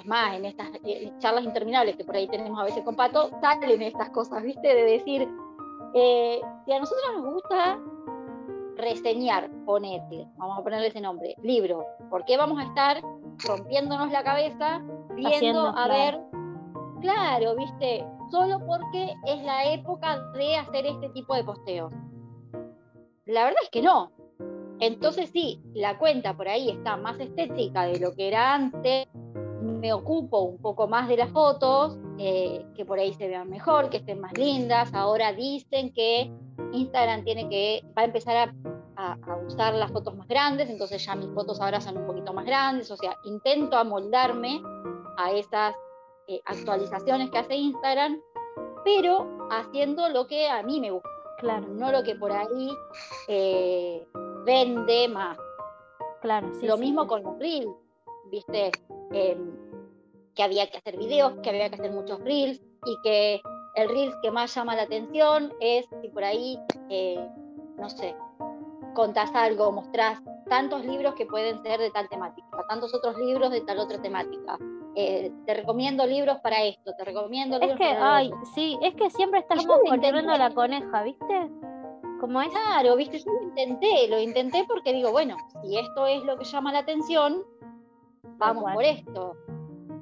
es más, en estas eh, charlas interminables que por ahí tenemos a veces con Pato, salen estas cosas, ¿viste? De decir, eh, si a nosotros nos gusta reseñar, ponete, vamos a ponerle ese nombre, libro, ¿por qué vamos a estar rompiéndonos la cabeza viendo a ver, claro, ¿viste? Solo porque es la época de hacer este tipo de posteos. La verdad es que no. Entonces sí, la cuenta por ahí está más estética de lo que era antes, me ocupo un poco más de las fotos, eh, que por ahí se vean mejor, que estén más lindas. Ahora dicen que Instagram tiene que, va a empezar a, usar las fotos más grandes, entonces ya mis fotos ahora son un poquito más grandes, o sea, intento amoldarme a esas eh, actualizaciones que hace Instagram, pero haciendo lo que a mí me gusta, claro, no lo que por ahí eh, vende más. Claro, sí, Lo mismo con los reels, ¿viste? Que había que hacer videos, que había que hacer muchos reels y que el reel que más llama la atención es si por ahí, eh, no sé, contás algo, mostrás tantos libros que pueden ser de tal temática, tantos otros libros de tal otra temática. Eh, te recomiendo libros para esto, te recomiendo libros es que, ay, sí, es que siempre estamos corriendo la coneja, ¿viste? Como es. Claro, viste, yo lo intenté, lo intenté porque digo, bueno, si esto es lo que llama la atención, vamos por esto.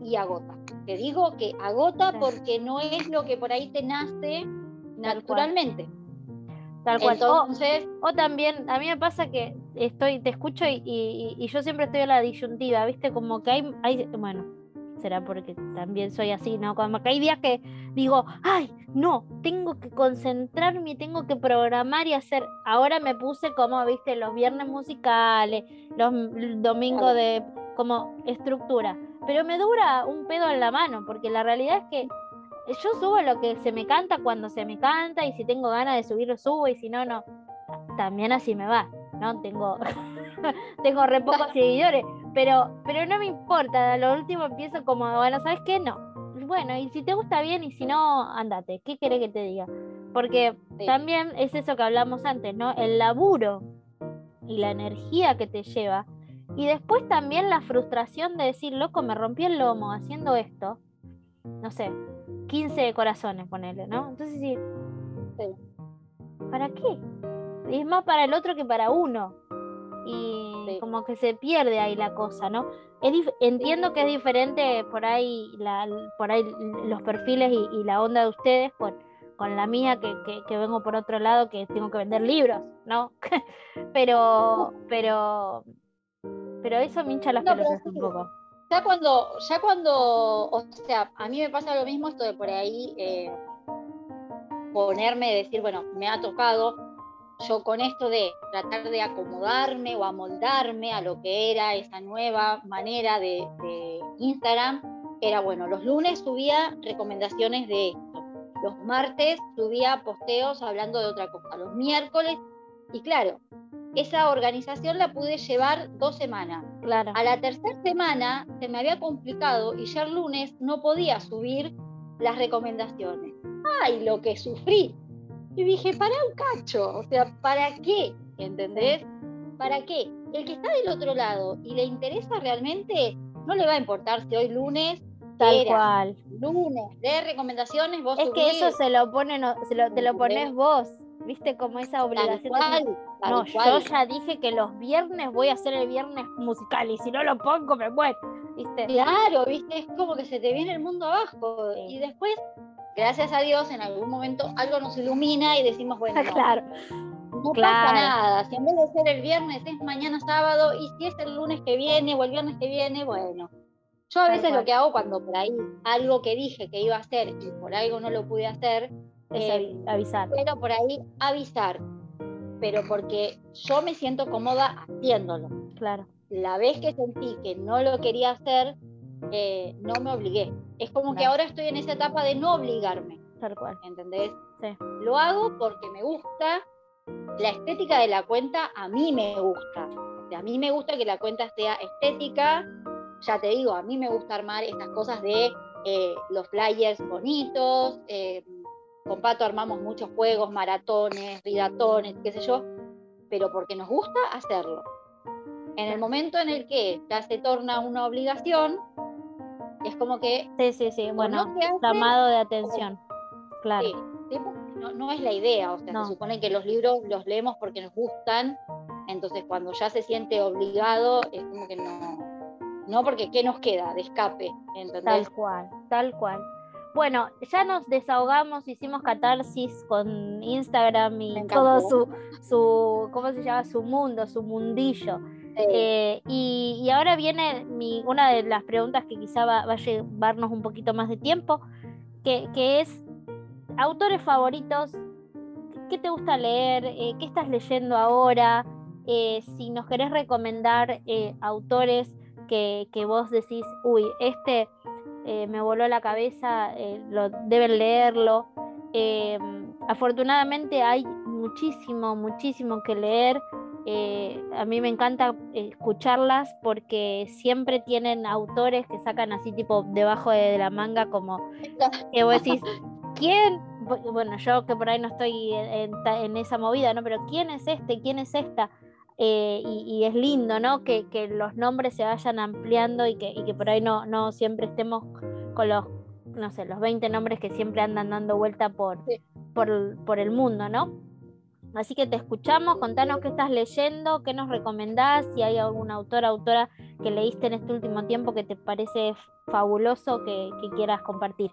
Y agota. Te digo que agota porque no es lo que por ahí te nace naturalmente. Tal cual. Entonces, o, también, a mí me pasa que estoy, te escucho y, yo siempre estoy en la disyuntiva, ¿viste? Como que hay, hay, bueno, será porque también soy así, ¿no? Como que hay días que digo, ay, no, tengo que concentrarme, tengo que programar y hacer. Ahora me puse como, viste, los viernes musicales, los domingos de como estructura. Pero me dura un pedo en la mano, porque la realidad es que yo subo lo que se me canta cuando se me canta, y si tengo ganas de subirlo, subo, y si no, no. También así me va, ¿no? Tengo, tengo re pocos seguidores, pero, pero no me importa, a lo último empiezo como, bueno, ¿sabes qué? No. Bueno, y si te gusta bien, y si no, andate. ¿Qué querés que te diga? Porque también es eso que hablamos antes, ¿no? El laburo y la energía que te lleva y después también la frustración de decir, loco, me rompí el lomo haciendo esto. No sé, 15 corazones, ponele, ¿no? Entonces sí. ¿Para qué? Es más para el otro que para uno. Y como que se pierde ahí la cosa, ¿no? entiendo que es diferente por ahí, la, por ahí los perfiles y, la onda de ustedes con, con la mía, que, que, que, vengo por otro lado, que tengo que vender libros, ¿no? pero, pero pero eso me hincha las pelotas un poco. ya cuando, ya cuando, o sea, a mí me pasa lo mismo esto de por ahí eh, ponerme, decir, bueno, me ha tocado, yo con esto de tratar de acomodarme o amoldarme a lo que era esa nueva manera de, de Instagram, era bueno, los lunes subía recomendaciones de esto, los martes subía posteos hablando de otra cosa, los miércoles, y claro, esa organización la pude llevar dos semanas. Claro. A la tercera semana se me había complicado y ya el lunes no podía subir las recomendaciones. ¡Ay, lo que sufrí! Y dije, para un cacho, o sea, ¿para qué? ¿Entendés? ¿Para qué? El que está del otro lado y le interesa realmente, no le va a importar si hoy lunes Tal cual. Lunes de recomendaciones, vos Es que eso se lo pone, se lo, te lo pones vos, viste, como esa obligación. No, yo ya dije que los viernes voy a hacer el viernes musical y si no lo pongo me muero, viste. Claro, viste, es como que se te viene el mundo abajo. Y después, gracias a Dios, en algún momento algo nos ilumina y decimos, bueno, claro. No pasa nada, si en vez de ser el viernes es mañana sábado y si es el lunes que viene o el viernes que viene, bueno, yo a veces lo que hago cuando por ahí algo que dije que iba a hacer y por algo no lo pude hacer, es eh, avisar. Pero por ahí avisar, pero porque yo me siento cómoda haciéndolo. Claro. La vez que sentí que no lo quería hacer, eh, no me obligué. Es como que ahora estoy en esa etapa de no obligarme. Tal cual. ¿Entendés? Sí. Lo hago porque me gusta. La estética de la cuenta a mí me gusta. a mí me gusta que la cuenta sea estética, ya te digo, a mí me gusta armar estas cosas de eh, los flyers bonitos, eh, con Pato armamos muchos juegos, maratones, ridatones, qué sé yo, pero porque nos gusta hacerlo. En el momento en el que ya se torna una obligación, es como que... Sí, sí, sí, bueno, llamado de atención, claro. Sí, no, no, es la idea, o sea, se supone que los libros los leemos porque nos gustan, entonces cuando ya se siente obligado, es como que no, ¿no? Porque ¿qué nos queda de escape? ¿entendés? Tal cual, tal cual. Bueno, ya nos desahogamos, hicimos catarsis con Instagram y todo su, su, ¿cómo se llama? Su mundo, su mundillo. Eh, y, ahora viene mi, una de las preguntas que quizá va, a llevarnos un poquito más de tiempo, que, es autores favoritos, ¿qué te gusta leer? Eh, ¿Qué estás leyendo ahora? Eh, si nos querés recomendar autores que, vos decís, uy, este eh, me voló la cabeza, eh, lo, deben leerlo. Em, afortunadamente hay muchísimo, muchísimo que leer. Eh, a mí me encanta escucharlas porque siempre tienen autores que sacan así tipo debajo de, la manga como que vos decís, ¿quién? Bueno, yo que por ahí no estoy en, en esa movida, ¿no? Pero ¿quién es este? ¿Quién es esta? Eh, y, es lindo, ¿no? Que, los nombres se vayan ampliando y que, que por ahí no, no siempre estemos con los, no sé, los 20 nombres que siempre andan dando vuelta por, por, el mundo, ¿no? Así que te escuchamos, contanos qué estás leyendo, qué nos recomendás, si hay algún autor, autora que leíste en este último tiempo que te parece fabuloso que, quieras compartir.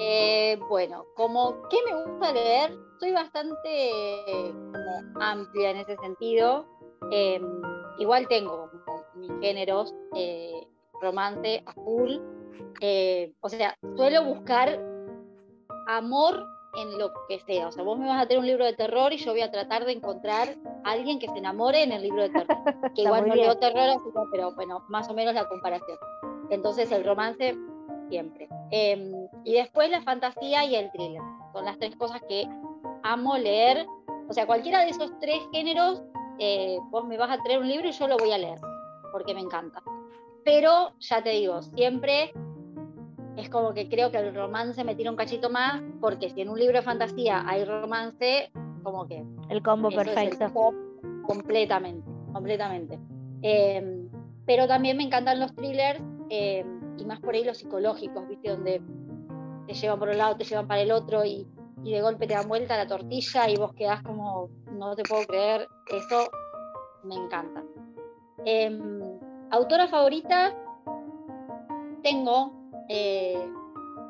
Eh, bueno, como qué me gusta leer, soy bastante amplia en ese sentido. Em, igual tengo mis géneros, eh, romance a full. Eh, o sea, suelo buscar amor en lo que sea. O sea, vos me vas a tener un libro de terror y yo voy a tratar de encontrar a alguien que se enamore en el libro de terror. Que igual no leo terror, pero bueno, más o menos la comparación. Entonces, el romance siempre. Em, y después la fantasía y el thriller. Son las tres cosas que amo leer. O sea, cualquiera de esos tres géneros, eh, vos me vas a traer un libro y yo lo voy a leer, porque me encanta. Pero ya te digo, siempre es como que creo que el romance me tira un cachito más, porque si en un libro de fantasía hay romance, como que... El combo perfecto. completamente, completamente. Em, pero también me encantan los thrillers, em, y más por ahí los psicológicos, ¿viste? Donde te llevan por un lado, te llevan para el otro y de golpe te dan vuelta la tortilla y vos quedás como, no te puedo creer, eso me encanta. Em, autora favorita, tengo eh,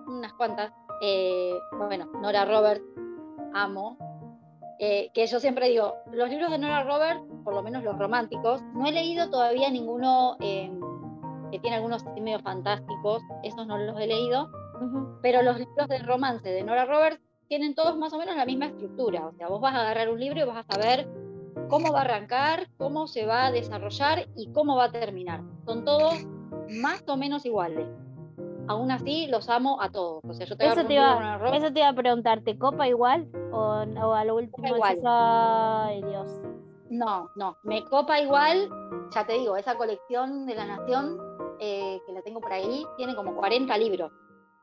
unas cuantas. Eh, bueno, Nora Roberts, amo. Eh, que yo siempre digo, los libros de Nora Roberts, por lo menos los románticos, no he leído todavía ninguno que tiene algunos medio fantásticos, esos no los he leído, pero los libros de romance de Nora Roberts tienen todos más o menos la misma estructura, o sea, vos vas a agarrar un libro y vas a saber cómo va a arrancar, cómo se va a desarrollar y cómo va a terminar. Son todos más o menos iguales. Aún así, los amo a todos. O sea, yo te eso, te iba, eso te iba a preguntar, ¿te copa igual? ¿O, o a lo último igual. ay Dios? No, no, me copa igual, ya te digo, esa colección de la Nación, eh, que la tengo por ahí, tiene como 40 libros.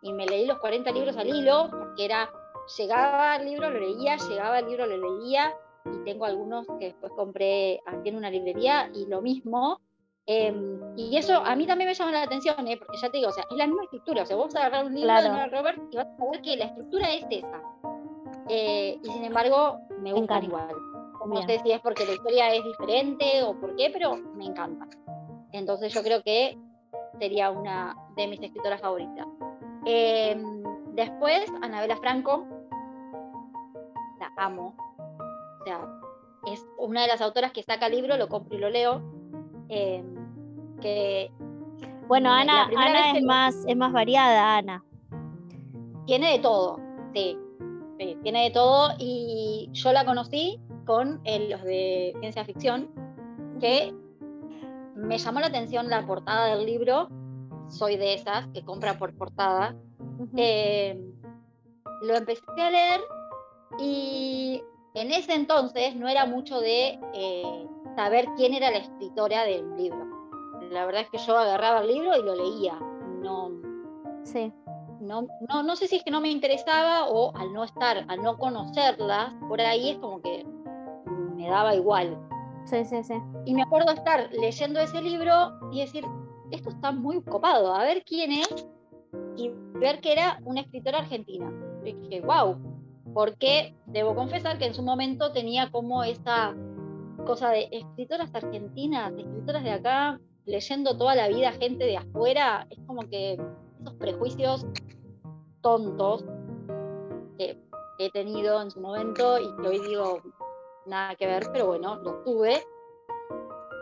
Y me leí los 40 libros al hilo, porque era, llegaba el libro, lo leía, llegaba el libro, lo leía, y tengo algunos que después compré aquí en una librería, y lo mismo. Em, y eso a mí también me llama la atención, ¿eh? porque ya te digo, o sea, es la misma estructura. O sea, vos vas a agarrar un libro de Nora Robert y vas a ver que la estructura es esa. Eh, y sin embargo, me gustan igual. No sé si es porque la historia es diferente o por qué, pero me encanta. Entonces yo creo que sería una de mis escritoras favoritas. Em, después, Anabela Franco, la amo. O sea, es una de las autoras que saca libro, lo compro y lo leo. Em, que bueno, Ana, Ana es, más, es más variada, Ana. Tiene de todo, sí, sí, tiene de todo y yo la conocí con los de ciencia ficción, que me llamó la atención la portada del libro, soy de esas que compra por portada, eh, lo empecé a leer y en ese entonces no era mucho de eh, saber quién era la escritora del libro. La verdad es que yo agarraba el libro y lo leía. No, sí. no, no, no sé si es que no me interesaba o al no estar, al no conocerla, por ahí es como que me daba igual. Sí, sí, sí. Y me acuerdo estar leyendo ese libro y decir, esto está muy copado, a ver quién es, y ver que era una escritora argentina. Y dije, wow, porque debo confesar que en su momento tenía como esa cosa de escritoras argentinas, escritoras de acá, leyendo toda la vida gente de afuera, es como que esos prejuicios tontos que he tenido en su momento y que hoy digo, nada que ver, pero bueno, lo tuve.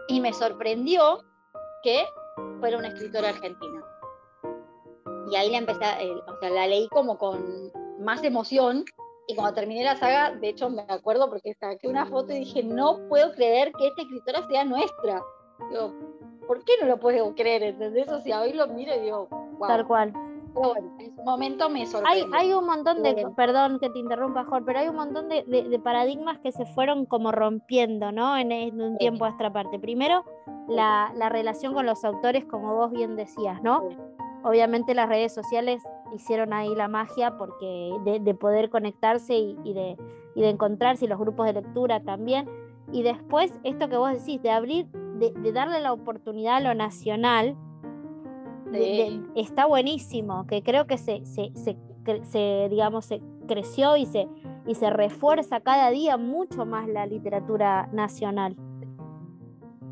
Y me sorprendió que fuera una escritora argentina. Y ahí la empecé, o sea, la leí como con más emoción. Y cuando terminé la saga, de hecho me acuerdo porque saqué una foto y dije, no puedo creer que esta escritora sea nuestra. Digo, ¿por qué no lo puedo creer? ¿Entendés? O sea, hoy lo miro y digo, wow. Tal cual en su momento me sorprendió. Hay, hay un montón de, perdón que te interrumpa, Jorge, pero hay un montón de, paradigmas que se fueron como rompiendo, ¿no? En, un tiempo a esta parte. Primero, la, relación con los autores, como vos bien decías, ¿no? Obviamente las redes sociales hicieron ahí la magia porque de, poder conectarse y, de, y de encontrarse, y los grupos de lectura también. Y después, esto que vos decís, de abrir, de darle la oportunidad a lo nacional, está buenísimo, que creo que se, se, digamos, se creció y se, y se refuerza cada día mucho más la literatura nacional.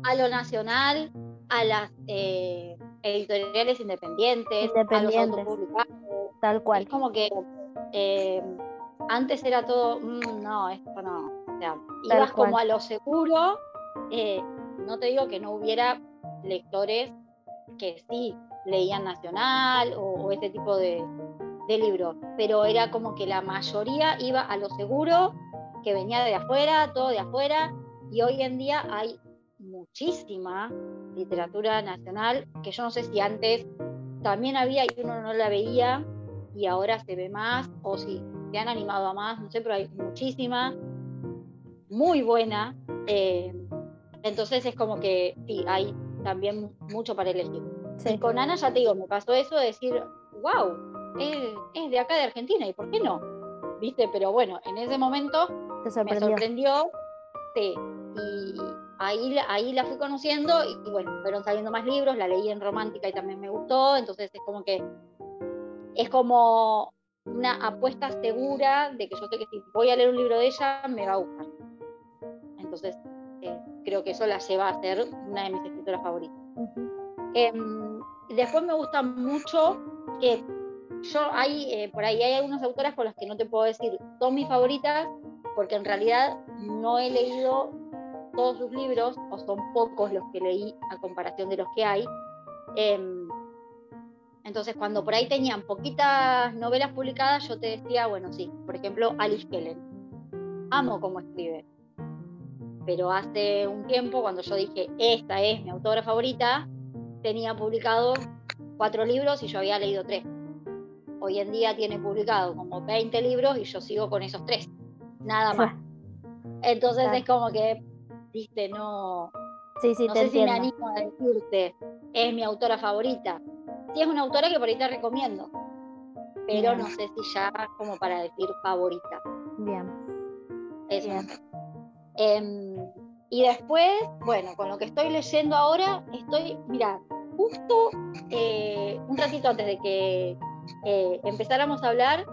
A lo nacional, a las eh, editoriales independientes, independientes, a Tal cual. Es como que eh, antes era todo, mm, no, esto no. O sea, ibas como a lo seguro. Eh, no te digo que no hubiera lectores que sí leían Nacional o, ese tipo de, libros, pero era como que la mayoría iba a lo seguro, que venía de afuera, todo de afuera, y hoy en día hay muchísima literatura nacional que yo no sé si antes también había y uno no la veía y ahora se ve más, o si se han animado a más, no sé, pero hay muchísima, muy buena. Eh, entonces es como que sí, hay también mucho para elegir. Y con Ana ya te digo, me pasó eso de decir, wow, es, de acá de Argentina, ¿y por qué no? ¿Viste? Pero bueno, en ese momento me sorprendió, sí, y ahí, ahí la fui conociendo y, bueno, fueron saliendo más libros, la leí en romántica y también me gustó, entonces es como que es como una apuesta segura de que yo sé que si voy a leer un libro de ella, me va a gustar. Entonces, eh, creo que eso la lleva a ser una de mis escritoras favoritas. Después me gusta mucho que yo hay, eh, por ahí hay algunas autoras con las que no te puedo decir son mis favoritas, porque en realidad no he leído todos sus libros, o son pocos los que leí a comparación de los que hay, Em, entonces, cuando por ahí tenían poquitas novelas publicadas, yo te decía, bueno, sí, por ejemplo, Alice Kellen. Amo cómo escribe. Pero hace un tiempo, cuando yo dije, esta es mi autora favorita, tenía publicado cuatro libros y yo había leído tres. Hoy en día tiene publicado como 20 libros y yo sigo con esos tres. Nada más. Entonces es como que, viste, no, sí, sí, no te sé si me animo a decirte, es mi autora favorita. Sí es una autora que por ahí te recomiendo, pero Bien. no sé si ya como para decir favorita. Bien. Eso Bien. Em, y después, bueno, con lo que estoy leyendo ahora, estoy, mira, justo eh, un ratito antes de que eh, empezáramos a hablar,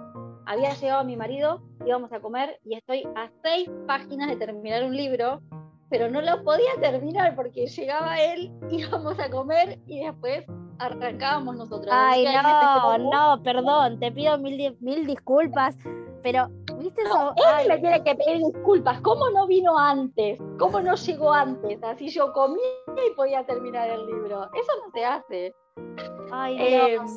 había llegado mi marido, íbamos a comer y estoy a seis páginas de terminar un libro, pero no lo podía terminar porque llegaba él, íbamos a comer y después arrancábamos nosotros. Ay, no, perdón, te pido mil disculpas, pero, ¿viste eso? Él Ay, me tiene que pedir disculpas. ¿Cómo no vino antes? ¿Cómo no llegó antes? Así yo comía y podía terminar el libro. Eso no se hace. ay, Eh, Dios.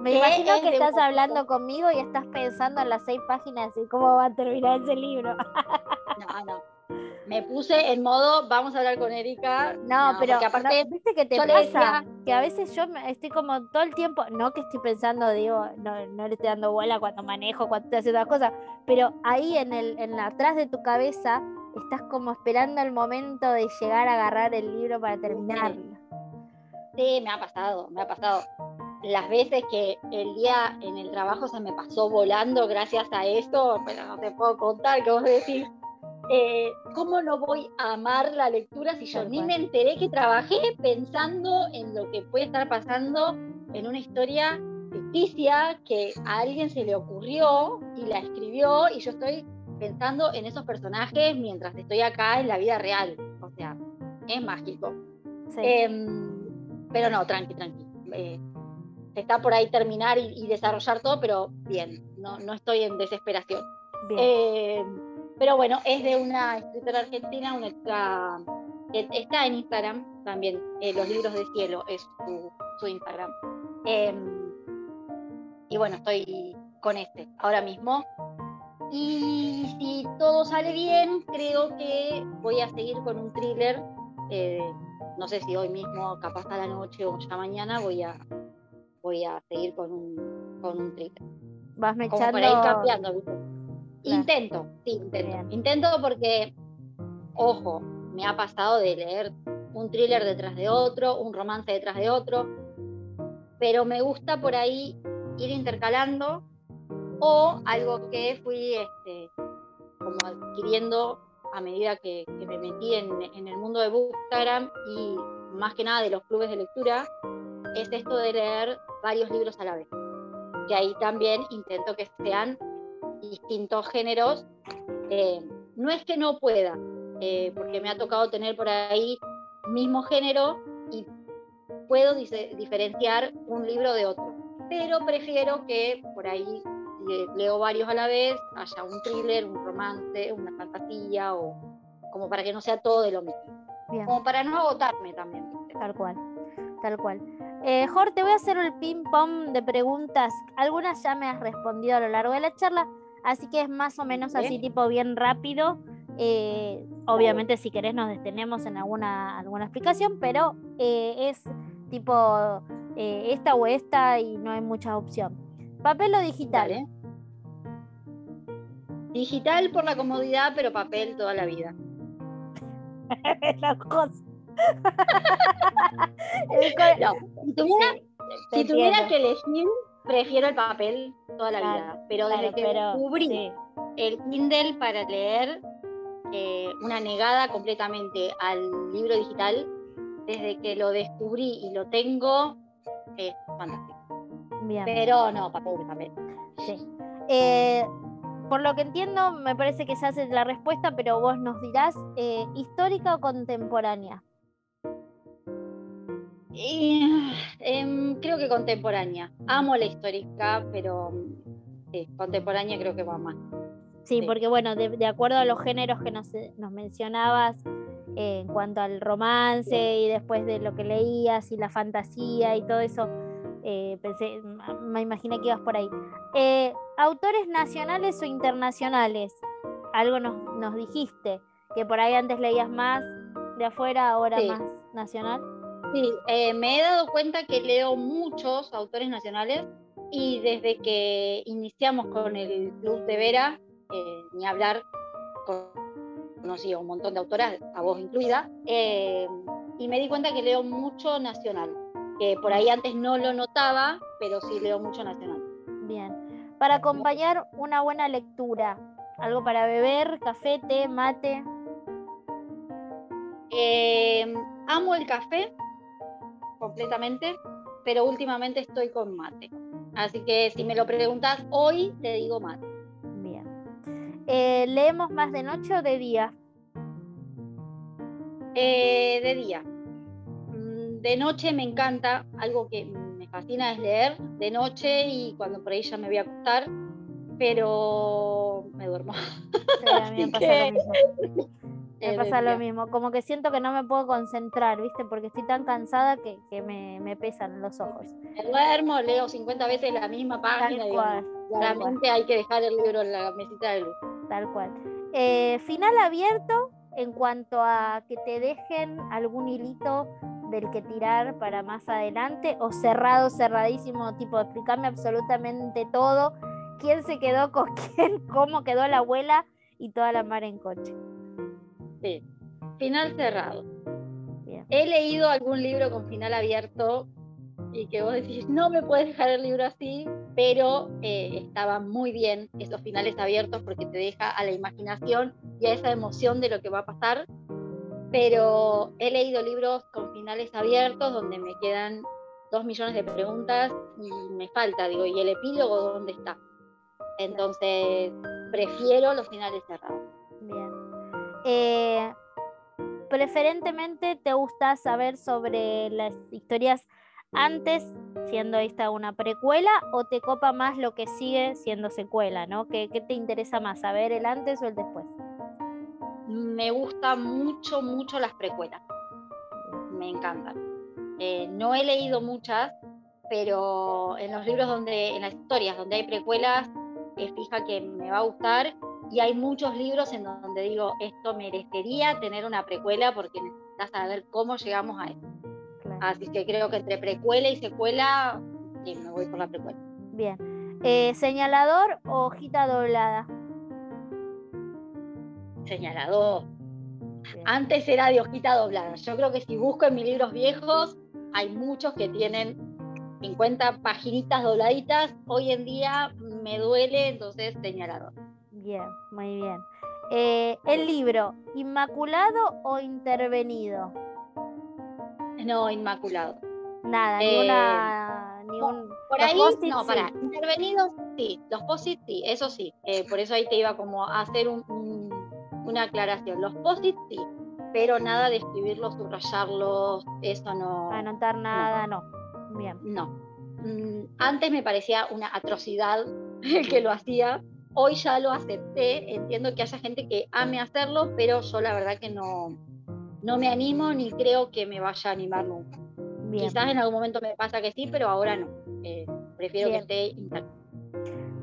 Me ¿qué imagino es que estás un hablando conmigo y estás pensando en las seis páginas y cómo va a terminar ese libro. No, no. Me puse en modo, vamos a hablar con Erika. No, pero porque aparte, no, viste que te pasa decía- que a veces yo estoy como todo el tiempo, no que estoy pensando, digo, no, no le estoy dando bola cuando manejo, cuando estoy haciendo las cosas, pero ahí en el, en la atrás de tu cabeza estás como esperando el momento de llegar a agarrar el libro para terminarlo. sí, me ha pasado, me ha pasado. Las veces que el día en el trabajo se me pasó volando gracias a eso, pero no te puedo contar, que vos decís, eh, ¿cómo no voy a amar la lectura si yo ni me enteré que trabajé pensando en lo que puede estar pasando en una historia ficticia que a alguien se le ocurrió y la escribió y yo estoy pensando en esos personajes mientras estoy acá en la vida real. O sea, es mágico. Sí. Em, pero no, tranqui, tranqui. Eh, está por ahí terminar y, y desarrollar todo, pero bien, no, no estoy en desesperación. Bien. Pero bueno, es de una escritora argentina, una extra, que está en Instagram también, eh, Los Libros de Cielo es su, su Instagram. Eh, y bueno, estoy con este ahora mismo. Y si todo sale bien, creo que voy a seguir con un thriller. eh, no sé si hoy mismo, capaz a la noche o ya mañana, voy a, voy a seguir con un, con un thriller Vas como mechando. para ir cambiando, ¿viste? Intento, sí, intento. Bien. Intento porque, ojo, me ha pasado de leer un thriller detrás de otro, un romance detrás de otro, pero me gusta por ahí ir intercalando o algo que fui este, como adquiriendo a medida que, que me metí en, en el mundo de Bookstagram y más que nada de los clubes de lectura, es esto de leer varios libros a la vez. Que ahí también intento que sean distintos géneros. Eh, no es que no pueda, eh, porque me ha tocado tener por ahí mismo género y puedo dice- diferenciar un libro de otro. Pero prefiero que por ahí le- leo varios a la vez, haya un thriller, un romance, una fantasía, o como para que no sea todo de lo mismo. Bien. Como para no agotarme también. Tal cual, tal cual. Eh, Jorge, te voy a hacer el ping-pong de preguntas. Algunas ya me has respondido a lo largo de la charla, así que es más o menos así, tipo bien rápido. Eh, obviamente, si querés, nos detenemos en alguna, alguna explicación, pero eh, es tipo eh, esta o esta y no hay mucha opción. ¿Papel o digital? Dale. Digital por la comodidad, pero papel toda la vida. Las cosas. No, si tuviera, Sí, te si tuviera que elegir, prefiero el papel toda la Claro, vida. Pero Claro, desde que pero descubrí sí, el Kindle para leer, eh, una negada completamente al libro digital, desde que lo descubrí y lo tengo, es fantástico. bien. Pero no, papel, papel. Sí. Eh, por lo que entiendo, me parece que ya sé la respuesta, pero vos nos dirás, eh, ¿histórica o contemporánea? Y, em, creo que contemporánea. Amo la histórica, pero sí, contemporánea creo que va más. Sí, Sí. porque bueno, de, de acuerdo a los géneros que nos, nos mencionabas en cuanto al romance y después de lo que leías y la fantasía y todo eso, eh, pensé, me imaginé que ibas por ahí. Eh, ¿Autores nacionales o internacionales? Algo nos, dijiste, que por ahí antes leías más de afuera, ahora más nacional. Sí, eh, me he dado cuenta que leo muchos autores nacionales y desde que iniciamos con el Club de Vera, ni hablar, conocí a un montón de autoras, a vos incluida, y me di cuenta que leo mucho nacional que por ahí antes no lo notaba, pero sí leo mucho nacional. Bien. Para acompañar una buena lectura, algo para beber, café, té, mate. Eh, amo el café completamente, pero últimamente estoy con mate. Así que si me lo preguntas hoy, te digo mate. Bien. Eh, ¿Leemos más de noche o de día? Eh, de día de noche me encanta, algo que me fascina es leer de noche y cuando por ahí ya me voy a acostar, pero me duermo. a mí me pasa lo mismo. Me pasa lo mismo, como que siento que no me puedo concentrar, ¿viste? Porque estoy tan cansada que, me, pesan los ojos. Me duermo, leo 50 veces la misma página. y realmente hay que dejar el libro en la mesita de luz. Tal cual. Eh, final abierto en cuanto a que te dejen algún hilito del que tirar para más adelante o cerrado, cerradísimo, tipo explicarme absolutamente todo, quién se quedó con quién, cómo quedó la abuela y toda la mar en coche. Sí, final cerrado. He leído algún libro con final abierto y que vos decís, no me puedes dejar el libro así, pero eh, estaban muy bien esos finales abiertos porque te deja a la imaginación y a esa emoción de lo que va a pasar pero he leído libros con finales abiertos donde me quedan dos millones de preguntas y me falta, digo, ¿y el epílogo dónde está? Entonces, prefiero los finales cerrados. Eh, preferentemente te gusta saber sobre las historias antes, siendo esta una precuela, o te copa más lo que sigue siendo secuela, ¿no? ¿Qué, qué te interesa más, saber el antes o el después? me gustan mucho, mucho las precuelas. Me encantan. Eh, no he leído muchas, pero en los libros donde, en las historias donde hay precuelas, es fija que me va a gustar. Y hay muchos libros en donde digo, esto merecería tener una precuela porque necesitas saber cómo llegamos a esto. Así que creo que entre precuela y secuela, sí, me voy por la precuela. Bien. Eh, ¿Señalador o hojita doblada? señalador. Antes era de hojita doblada. Yo creo que si busco en mis libros viejos, hay muchos que tienen 50 paginitas dobladitas. Hoy en día me duele, entonces señalador. Bien, muy bien. Eh, el libro, ¿inmaculado o intervenido? No, inmaculado. Nada, ni eh, una. Ni un, por ahí, no, para. Intervenidos, sí. Los posits, sí, eso sí. Eh, por eso ahí te iba como a hacer un una aclaración. Los posits sí, pero nada de escribirlos, subrayarlos, eso no. Anotar nada, no. Bien. No. Mm, antes me parecía una atrocidad el que lo hacía. Hoy ya lo acepté. Entiendo que haya gente que ame hacerlo, pero yo la verdad que no, no me animo ni creo que me vaya a animar nunca. Quizás en algún momento me pasa que sí, pero ahora no. Eh, prefiero que esté intacto.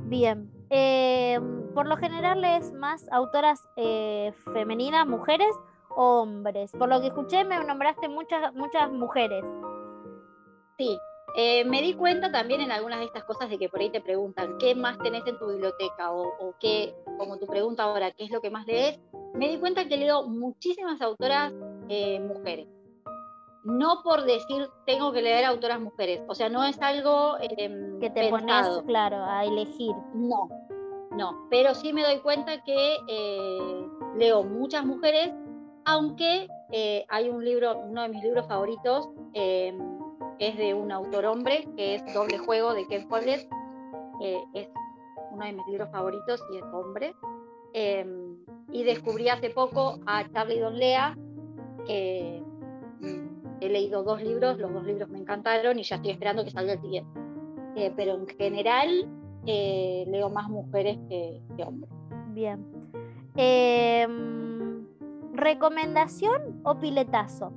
Bien. Eh, por lo general es más autoras eh, femeninas, mujeres o hombres. Por lo que escuché me nombraste muchas, muchas mujeres. Sí, eh, me di cuenta también en algunas de estas cosas de que por ahí te preguntan qué más tenés en tu biblioteca o, qué, como tu pregunta ahora, qué es lo que más lees. Me di cuenta que leo muchísimas autoras eh, mujeres. No por decir tengo que leer autoras mujeres, o sea, no es algo em, que te pones, claro, a elegir. No, no, pero sí me doy cuenta que eh, leo muchas mujeres, aunque eh, hay un libro, uno de mis libros favoritos, eh, es de un autor hombre, que es Doble Juego de Ken Follett. es uno de mis libros favoritos y es hombre. Em, y descubrí hace poco a Charlie Don Lea, que mm, he leído dos libros, los dos libros me encantaron y ya estoy esperando que salga el siguiente. pero en general eh, leo más mujeres que, hombres. Bien. Em, ¿Recomendación o piletazo?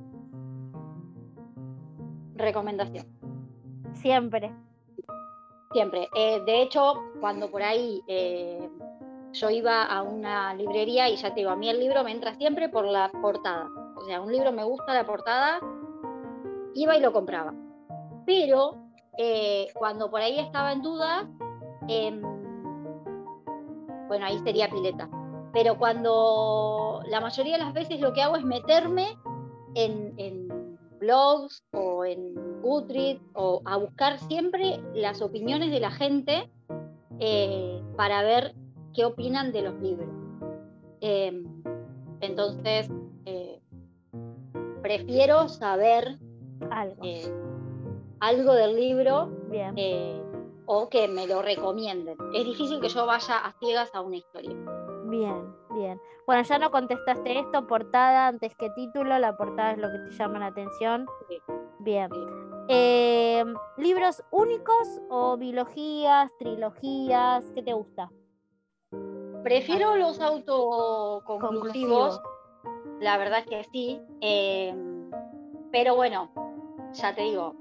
Recomendación. Siempre. Siempre. Eh, de hecho, cuando por ahí eh, yo iba a una librería y ya te digo, a mí el libro me entra siempre por la portada. O sea, un libro me gusta la portada, iba y lo compraba. Pero eh, cuando por ahí estaba en duda, em, bueno, ahí sería pileta. Pero cuando la mayoría de las veces lo que hago es meterme en, blogs o en Goodreads o a buscar siempre las opiniones de la gente eh, para ver qué opinan de los libros. Em, entonces, eh, prefiero saber algo, eh, algo del libro Bien. o que me lo recomienden. Es difícil que yo vaya a ciegas a una historia. Bien, bien. Bueno, ya no contestaste esto, portada antes que título, la portada es lo que te llama la atención. Sí. Bien. Sí. Eh, ¿Libros únicos o biologías, trilogías? ¿Qué te gusta? Prefiero los autoconclusivos, Conclusivos. la verdad es que sí. eh, pero bueno, ya te digo,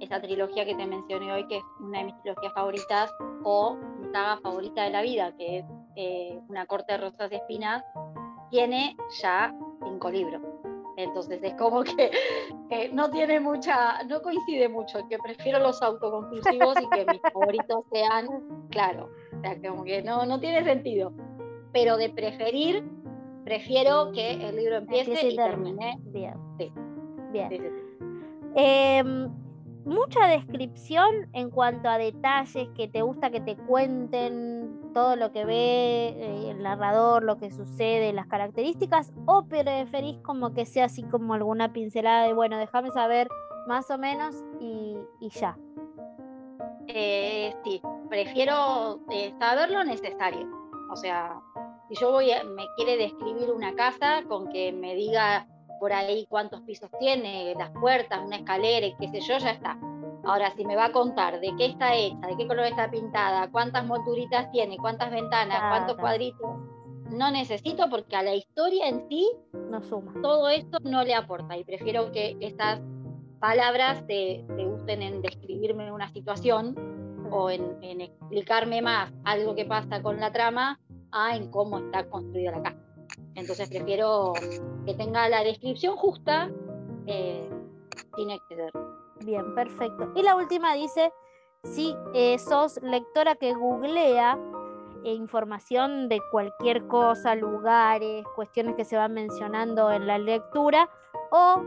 esa trilogía que te mencioné hoy, que es una de mis trilogías favoritas, o mi saga favorita de la vida, que es eh, Una corte de rosas y espinas, tiene ya cinco libros. Entonces es como que eh, no tiene mucha, no coincide mucho, que prefiero los autoconclusivos y que mis favoritos sean, claro, o sea, como que no, no tiene sentido. Pero de preferir, prefiero que el libro empiece Empiece y termine. Bien. Sí. Bien. Sí, sí, sí. Em, mucha descripción en cuanto a detalles que te gusta que te cuenten todo lo que ve eh, el narrador, lo que sucede, las características, o preferís como que sea así como alguna pincelada de, bueno, déjame saber más o menos y, ya. Eh, sí, prefiero eh, saber lo necesario. O sea, si yo voy a- me quiere describir una casa con que me diga por ahí cuántos pisos tiene, las puertas, una escalera, qué sé yo, ya está. Ahora, si me va a contar de qué está hecha, de qué color está pintada, cuántas molduritas tiene, cuántas ventanas, cuántos Claro. cuadritos, no necesito porque a la historia en sí No suma. todo esto no le aporta y prefiero que esas palabras se, se usen en describirme una situación o en, en explicarme más algo que pasa con la trama a en cómo está construida la casa. Entonces prefiero que tenga la descripción justa eh, sin exceder. Bien, perfecto. Y la última dice, si eh, sos lectora que googlea eh, información de cualquier cosa, lugares, cuestiones que se van mencionando en la lectura, o,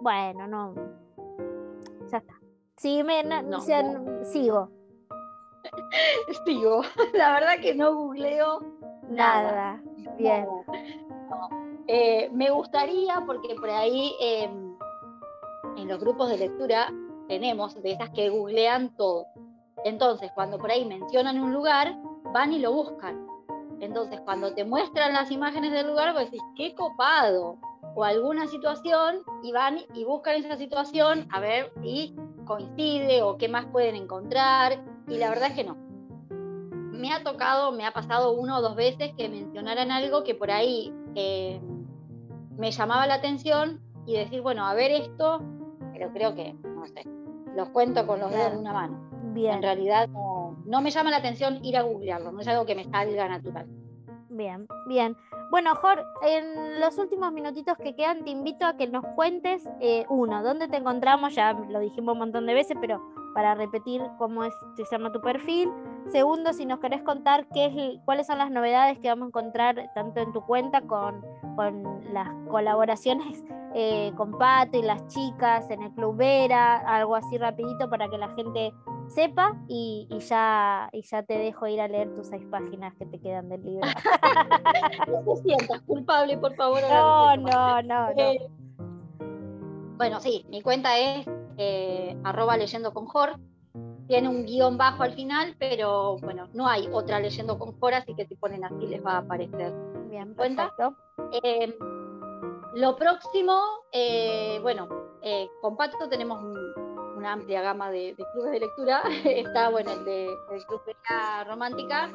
bueno, no, ya está. Sí, me, No, o sea, no. sigo, Sigo, la verdad que no googleo nada. nada. Bien. Eh, me gustaría, porque por ahí eh, en los grupos de lectura tenemos de esas que googlean todo. Entonces, cuando por ahí mencionan un lugar, van y lo buscan. Entonces, cuando te muestran las imágenes del lugar, vos decís, qué copado. O alguna situación, y van y buscan esa situación a ver si coincide o qué más pueden encontrar. Y la verdad es que no me ha tocado, me ha pasado una o dos veces que mencionaran algo que por ahí eh, me llamaba la atención y decir, bueno, a ver esto, pero creo que, no sé, los cuento con los dedos de una mano. bien. En realidad no, no me llama la atención ir a googlearlo, no es algo que me salga natural. Bien, bien. Bueno, Jor, en los últimos minutitos que quedan, te invito a que nos cuentes, eh, uno, dónde te encontramos, ya lo dijimos un montón de veces, pero para repetir cómo es, se llama tu perfil. Segundo, si nos querés contar qué es, cuáles son las novedades que vamos a encontrar tanto en tu cuenta con, con las colaboraciones eh, con Pato y las chicas en el Club Vera, algo así rapidito para que la gente sepa y, y ya, y ya te dejo ir a leer tus seis páginas que te quedan del libro. No te sientas culpable, por favor. No, no no. Eh, bueno, sí, mi cuenta es eh, arroba leyendo con Jor. Tiene un guion bajo al final, pero bueno, no hay otra leyendo con Jor, así que si ponen así les va a aparecer. Bien, ¿Cuenta? Eh, lo próximo, eh, bueno, eh, con Pato tenemos un- una amplia gama de, de clubes de lectura. Está, bueno, el de el Club Romántica,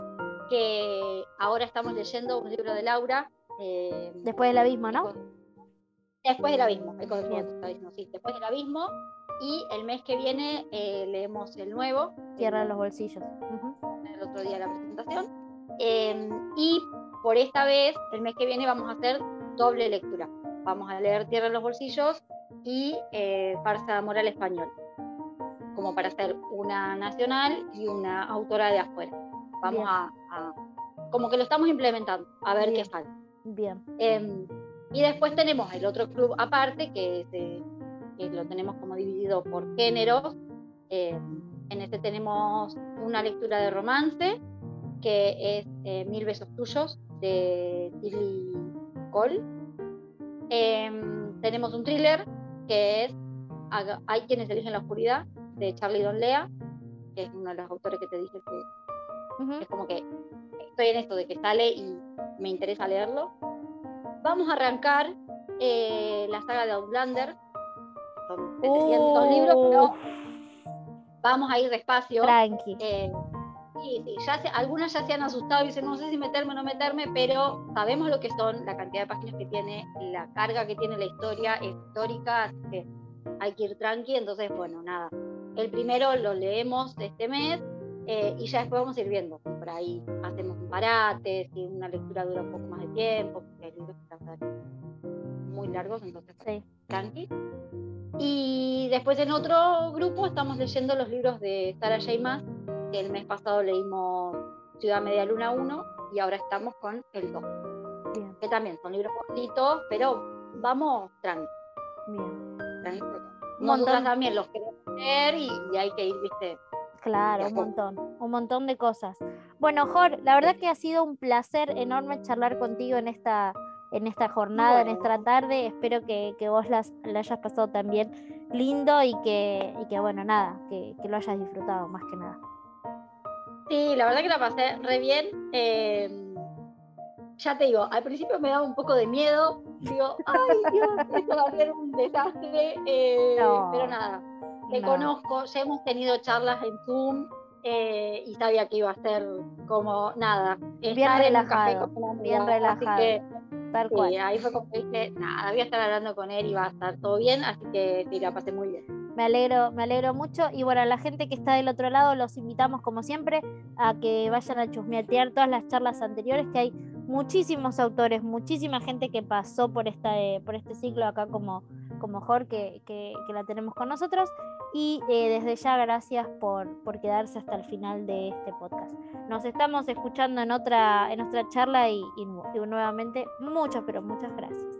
que ahora estamos leyendo un libro de Laura. eh, Después del abismo, ¿no? con- Después del abismo, sí, después del abismo. Y el mes que viene eh, leemos el nuevo. Tierra en los bolsillos. El otro día la presentación. Em, y por esta vez, el mes que viene vamos a hacer doble lectura. Vamos a leer Tierra en los bolsillos y eh, Farsa de Amor al Español. Como para hacer una nacional y una autora de afuera. Vamos a, Como que lo estamos implementando, a ver qué sale. Bien. Em, y después tenemos el otro club aparte, que, lo tenemos como dividido por géneros. Eh, en este tenemos una lectura de romance, que es eh, Mil besos tuyos, de Tilly Cole. Em, tenemos un thriller, que es Hay quienes eligen la oscuridad, de Charlie Don Lea, que es uno de los autores que te dije que es como que estoy en esto de que sale y me interesa leerlo. Vamos a arrancar eh, la saga de Outlander. Son 700 libros, pero vamos a ir despacio. Tranqui. Eh, sí, sí, ya algunas ya se han asustado y dicen, no sé si meterme o no meterme, pero sabemos lo que son, la cantidad de páginas que tiene, la carga que tiene la historia, es histórica, así que hay que ir tranqui. Entonces, bueno, nada. El primero lo leemos este mes eh, y ya después vamos a ir viendo. Por ahí hacemos un parate, si una lectura dura un poco más de tiempo, porque hay libros que están muy largos, entonces sí. tranqui. Y después en otro grupo estamos leyendo los libros de Sarah J. Maas, que el mes pasado leímos Ciudad Media Luna 1 y ahora estamos con el 2. Que también son libros cortitos, pero vamos tranqui. Bien. Tranqui. Nosotras también los queremos leer y, y hay que ir, viste, Claro, un montón, un montón de cosas. Bueno, Jor, la verdad que ha sido un placer enorme charlar contigo en esta, en esta jornada, en esta tarde. Espero que, vos las, la hayas pasado también lindo y que, y que bueno, nada, que, lo hayas disfrutado más que nada. Sí, la verdad que la pasé re bien. Em, ya te digo, al principio me daba un poco de miedo. Digo, ay Dios, esto va a ser un desastre. Eh, pero nada, te conozco, ya hemos tenido charlas en Zoom eh, y sabía que iba a ser como nada. Bien relajado, bien relajado. Así tal cual. ahí fue como que dije, nada, voy a estar hablando con él y va a estar todo bien, así que sí, la pasé muy bien. Me alegro, me alegro mucho. Y bueno, a la gente que está del otro lado, los invitamos como siempre a que vayan a chusmeatear todas las charlas anteriores, que hay muchísimos autores, muchísima gente que pasó por, esta, eh, por este ciclo acá como, como Jorge, que, la tenemos con nosotros. Y eh, desde ya gracias por, por, quedarse hasta el final de este podcast. Nos estamos escuchando en otra, en otra charla y nuevamente muchas, pero muchas gracias.